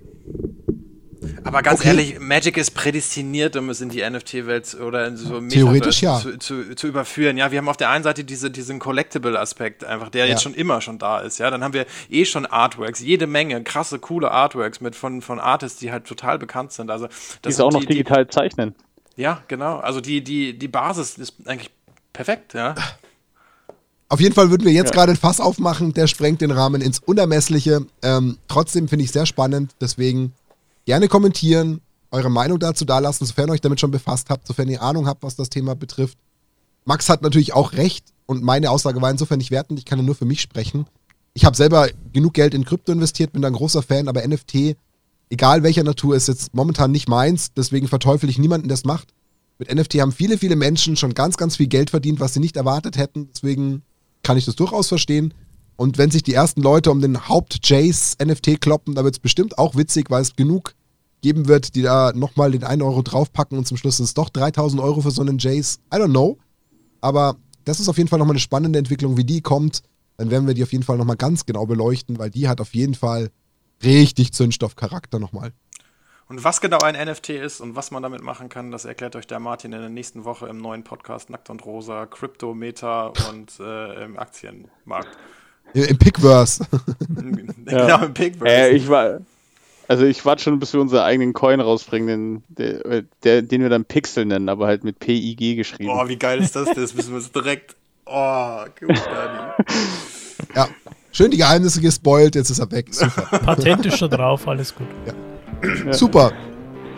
Aber ganz okay. ehrlich, Magic ist prädestiniert, um es in die NFT-Welt oder in so Theoretisch ja. zu, zu, zu, überführen. Ja, wir haben auf der einen Seite diese, diesen Collectible-Aspekt einfach, der ja. jetzt schon immer schon da ist. Ja, dann haben wir eh schon Artworks, jede Menge krasse, coole Artworks mit von, von Artists, die halt total bekannt sind. Also, das die auch noch die, digital zeichnen. Ja, genau. Also die, die, die Basis ist eigentlich perfekt, ja. Auf jeden Fall würden wir jetzt ja. gerade ein Fass aufmachen, der sprengt den Rahmen ins Unermessliche. Ähm, trotzdem finde ich sehr spannend, deswegen gerne kommentieren, eure Meinung dazu dalassen, sofern ihr euch damit schon befasst habt, sofern ihr Ahnung habt, was das Thema betrifft. Max hat natürlich auch recht und meine Aussage war insofern nicht wertend, ich kann ja nur für mich sprechen. Ich habe selber genug Geld in Krypto investiert, bin da ein großer Fan, aber NFT, egal welcher Natur, ist jetzt momentan nicht meins, deswegen verteufel ich niemanden, der es macht. Mit NFT haben viele, viele Menschen schon ganz, ganz viel Geld verdient, was sie nicht erwartet hätten, deswegen kann ich das durchaus verstehen. Und wenn sich die ersten Leute um den Haupt-Jace-NFT kloppen, da wird es bestimmt auch witzig, weil es genug geben wird, die da nochmal den 1 Euro draufpacken und zum Schluss sind es doch 3000 Euro für so einen Jace. I don't know. Aber das ist auf jeden Fall nochmal eine spannende Entwicklung, wie die kommt. Dann werden wir die auf jeden Fall nochmal ganz genau beleuchten, weil die hat auf jeden Fall richtig Zündstoffcharakter nochmal. Und was genau ein NFT ist und was man damit machen kann, das erklärt euch der Martin in der nächsten Woche im neuen Podcast Nackt und Rosa, Crypto, Meta und äh, im Aktienmarkt. Im Pickverse. genau, im Pickverse. Äh, ich war, also ich warte schon, bis wir unseren eigenen Coin rausbringen, den, der, der, den wir dann Pixel nennen, aber halt mit PIG geschrieben. Boah, wie geil ist das? Das müssen wir uns direkt. Oh, gut, Dani. ja, schön die Geheimnisse gespoilt, jetzt ist er weg. Super. Patent ist schon drauf, alles gut. Ja. Super.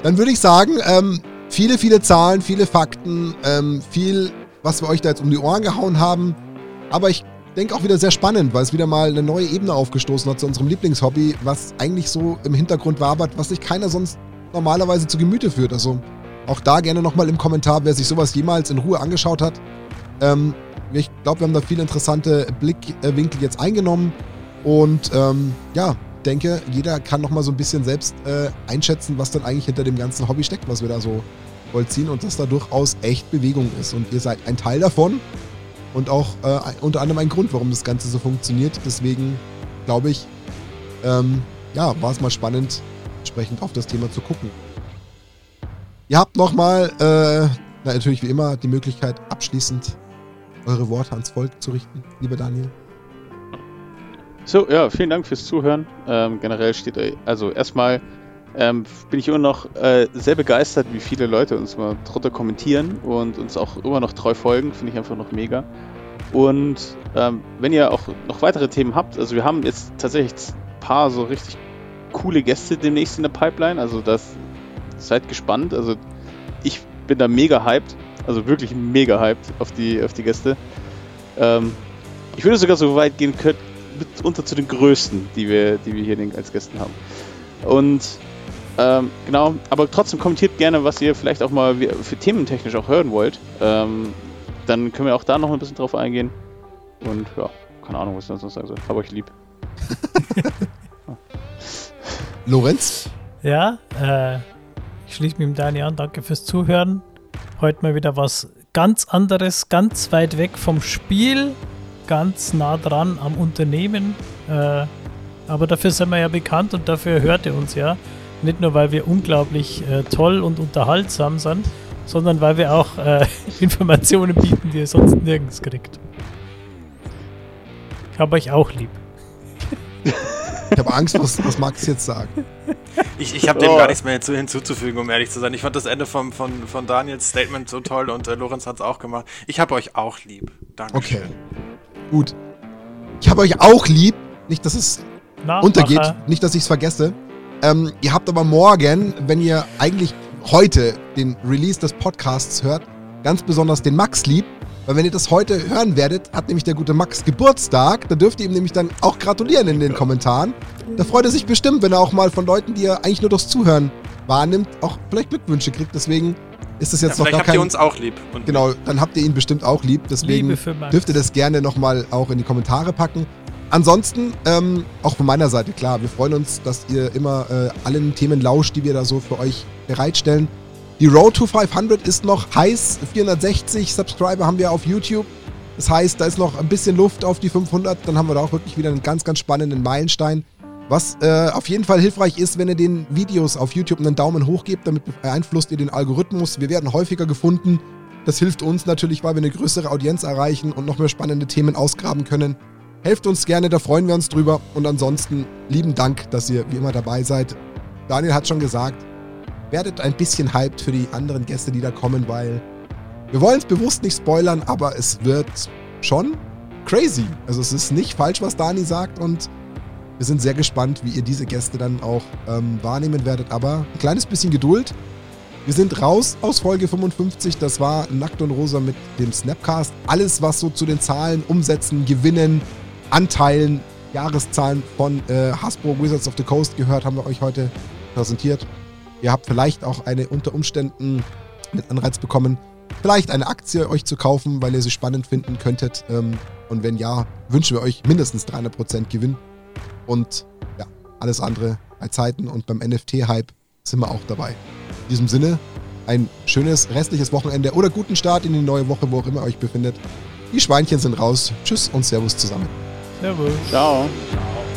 Dann würde ich sagen, ähm, viele, viele Zahlen, viele Fakten, ähm, viel, was wir euch da jetzt um die Ohren gehauen haben. Aber ich denke auch wieder sehr spannend, weil es wieder mal eine neue Ebene aufgestoßen hat zu unserem Lieblingshobby, was eigentlich so im Hintergrund wabert, was sich keiner sonst normalerweise zu Gemüte führt. Also auch da gerne nochmal im Kommentar, wer sich sowas jemals in Ruhe angeschaut hat. Ähm, ich glaube, wir haben da viele interessante Blickwinkel jetzt eingenommen. Und ähm, ja, denke, jeder kann nochmal so ein bisschen selbst äh, einschätzen, was dann eigentlich hinter dem ganzen Hobby steckt, was wir da so vollziehen und dass da durchaus echt Bewegung ist. Und ihr seid ein Teil davon und auch äh, unter anderem ein Grund, warum das Ganze so funktioniert. Deswegen glaube ich, ähm, ja, war es mal spannend, entsprechend auf das Thema zu gucken. Ihr habt nochmal, äh, natürlich wie immer, die Möglichkeit, abschließend eure Worte ans Volk zu richten, lieber Daniel. So, ja, vielen Dank fürs Zuhören. Ähm, generell steht euch, also erstmal ähm, bin ich immer noch äh, sehr begeistert, wie viele Leute uns mal drunter kommentieren und uns auch immer noch treu folgen. Finde ich einfach noch mega. Und ähm, wenn ihr auch noch weitere Themen habt, also wir haben jetzt tatsächlich ein paar so richtig coole Gäste demnächst in der Pipeline. Also das seid gespannt. Also ich bin da mega hyped, also wirklich mega hyped auf die, auf die Gäste. Ähm, ich würde sogar so weit gehen können, mitunter zu den größten, die wir, die wir hier als Gästen haben. Und ähm, genau, aber trotzdem kommentiert gerne, was ihr vielleicht auch mal für thementechnisch auch hören wollt. Ähm, dann können wir auch da noch ein bisschen drauf eingehen. Und ja, keine Ahnung, was ich sonst noch sagen soll. Hab euch lieb. Lorenz? Ja, äh, ich schließe mich mit Dani an. Danke fürs Zuhören. Heute mal wieder was ganz anderes, ganz weit weg vom Spiel ganz nah dran am Unternehmen. Äh, aber dafür sind wir ja bekannt und dafür hört ihr uns ja. Nicht nur, weil wir unglaublich äh, toll und unterhaltsam sind, sondern weil wir auch äh, Informationen bieten, die ihr sonst nirgends kriegt. Ich habe euch auch lieb. Ich habe Angst, was, was Max jetzt sagt. Ich, ich habe dem oh. gar nichts mehr hinzuzufügen, um ehrlich zu sein. Ich fand das Ende vom, von, von Daniels Statement so toll und äh, Lorenz hat es auch gemacht. Ich habe euch auch lieb. Danke. Okay. Gut. Ich habe euch auch lieb. Nicht, dass es Nachmacher. untergeht. Nicht, dass ich es vergesse. Ähm, ihr habt aber morgen, wenn ihr eigentlich heute den Release des Podcasts hört, ganz besonders den Max lieb. Weil wenn ihr das heute hören werdet, hat nämlich der gute Max Geburtstag. Da dürft ihr ihm nämlich dann auch gratulieren in den Kommentaren. Da freut er sich bestimmt, wenn er auch mal von Leuten, die er eigentlich nur durchs Zuhören wahrnimmt, auch vielleicht Glückwünsche kriegt. Deswegen ist das jetzt ja, noch gar habt kein... ihr uns auch lieb. genau, dann habt ihr ihn bestimmt auch lieb. Deswegen dürft ihr das gerne nochmal auch in die Kommentare packen. Ansonsten, ähm, auch von meiner Seite, klar, wir freuen uns, dass ihr immer äh, allen Themen lauscht, die wir da so für euch bereitstellen. Die Road to 500 ist noch heiß. 460 Subscriber haben wir auf YouTube. Das heißt, da ist noch ein bisschen Luft auf die 500. Dann haben wir da auch wirklich wieder einen ganz, ganz spannenden Meilenstein. Was äh, auf jeden Fall hilfreich ist, wenn ihr den Videos auf YouTube einen Daumen hoch gebt, damit beeinflusst ihr den Algorithmus. Wir werden häufiger gefunden. Das hilft uns natürlich, weil wir eine größere Audienz erreichen und noch mehr spannende Themen ausgraben können. Helft uns gerne, da freuen wir uns drüber. Und ansonsten lieben Dank, dass ihr wie immer dabei seid. Daniel hat schon gesagt, werdet ein bisschen hyped für die anderen Gäste, die da kommen, weil wir wollen es bewusst nicht spoilern, aber es wird schon crazy. Also es ist nicht falsch, was Dani sagt und wir sind sehr gespannt, wie ihr diese Gäste dann auch ähm, wahrnehmen werdet. Aber ein kleines bisschen Geduld. Wir sind raus aus Folge 55. Das war Nackt und Rosa mit dem Snapcast. Alles, was so zu den Zahlen, Umsätzen, Gewinnen, Anteilen, Jahreszahlen von äh, Hasbro Wizards of the Coast gehört, haben wir euch heute präsentiert. Ihr habt vielleicht auch eine unter Umständen mit Anreiz bekommen, vielleicht eine Aktie euch zu kaufen, weil ihr sie spannend finden könntet. Ähm, und wenn ja, wünschen wir euch mindestens 300% Gewinn und ja, alles andere bei Zeiten und beim NFT-Hype sind wir auch dabei. In diesem Sinne, ein schönes restliches Wochenende oder guten Start in die neue Woche, wo auch immer ihr euch befindet. Die Schweinchen sind raus. Tschüss und Servus zusammen. Servus. Ciao. Ciao.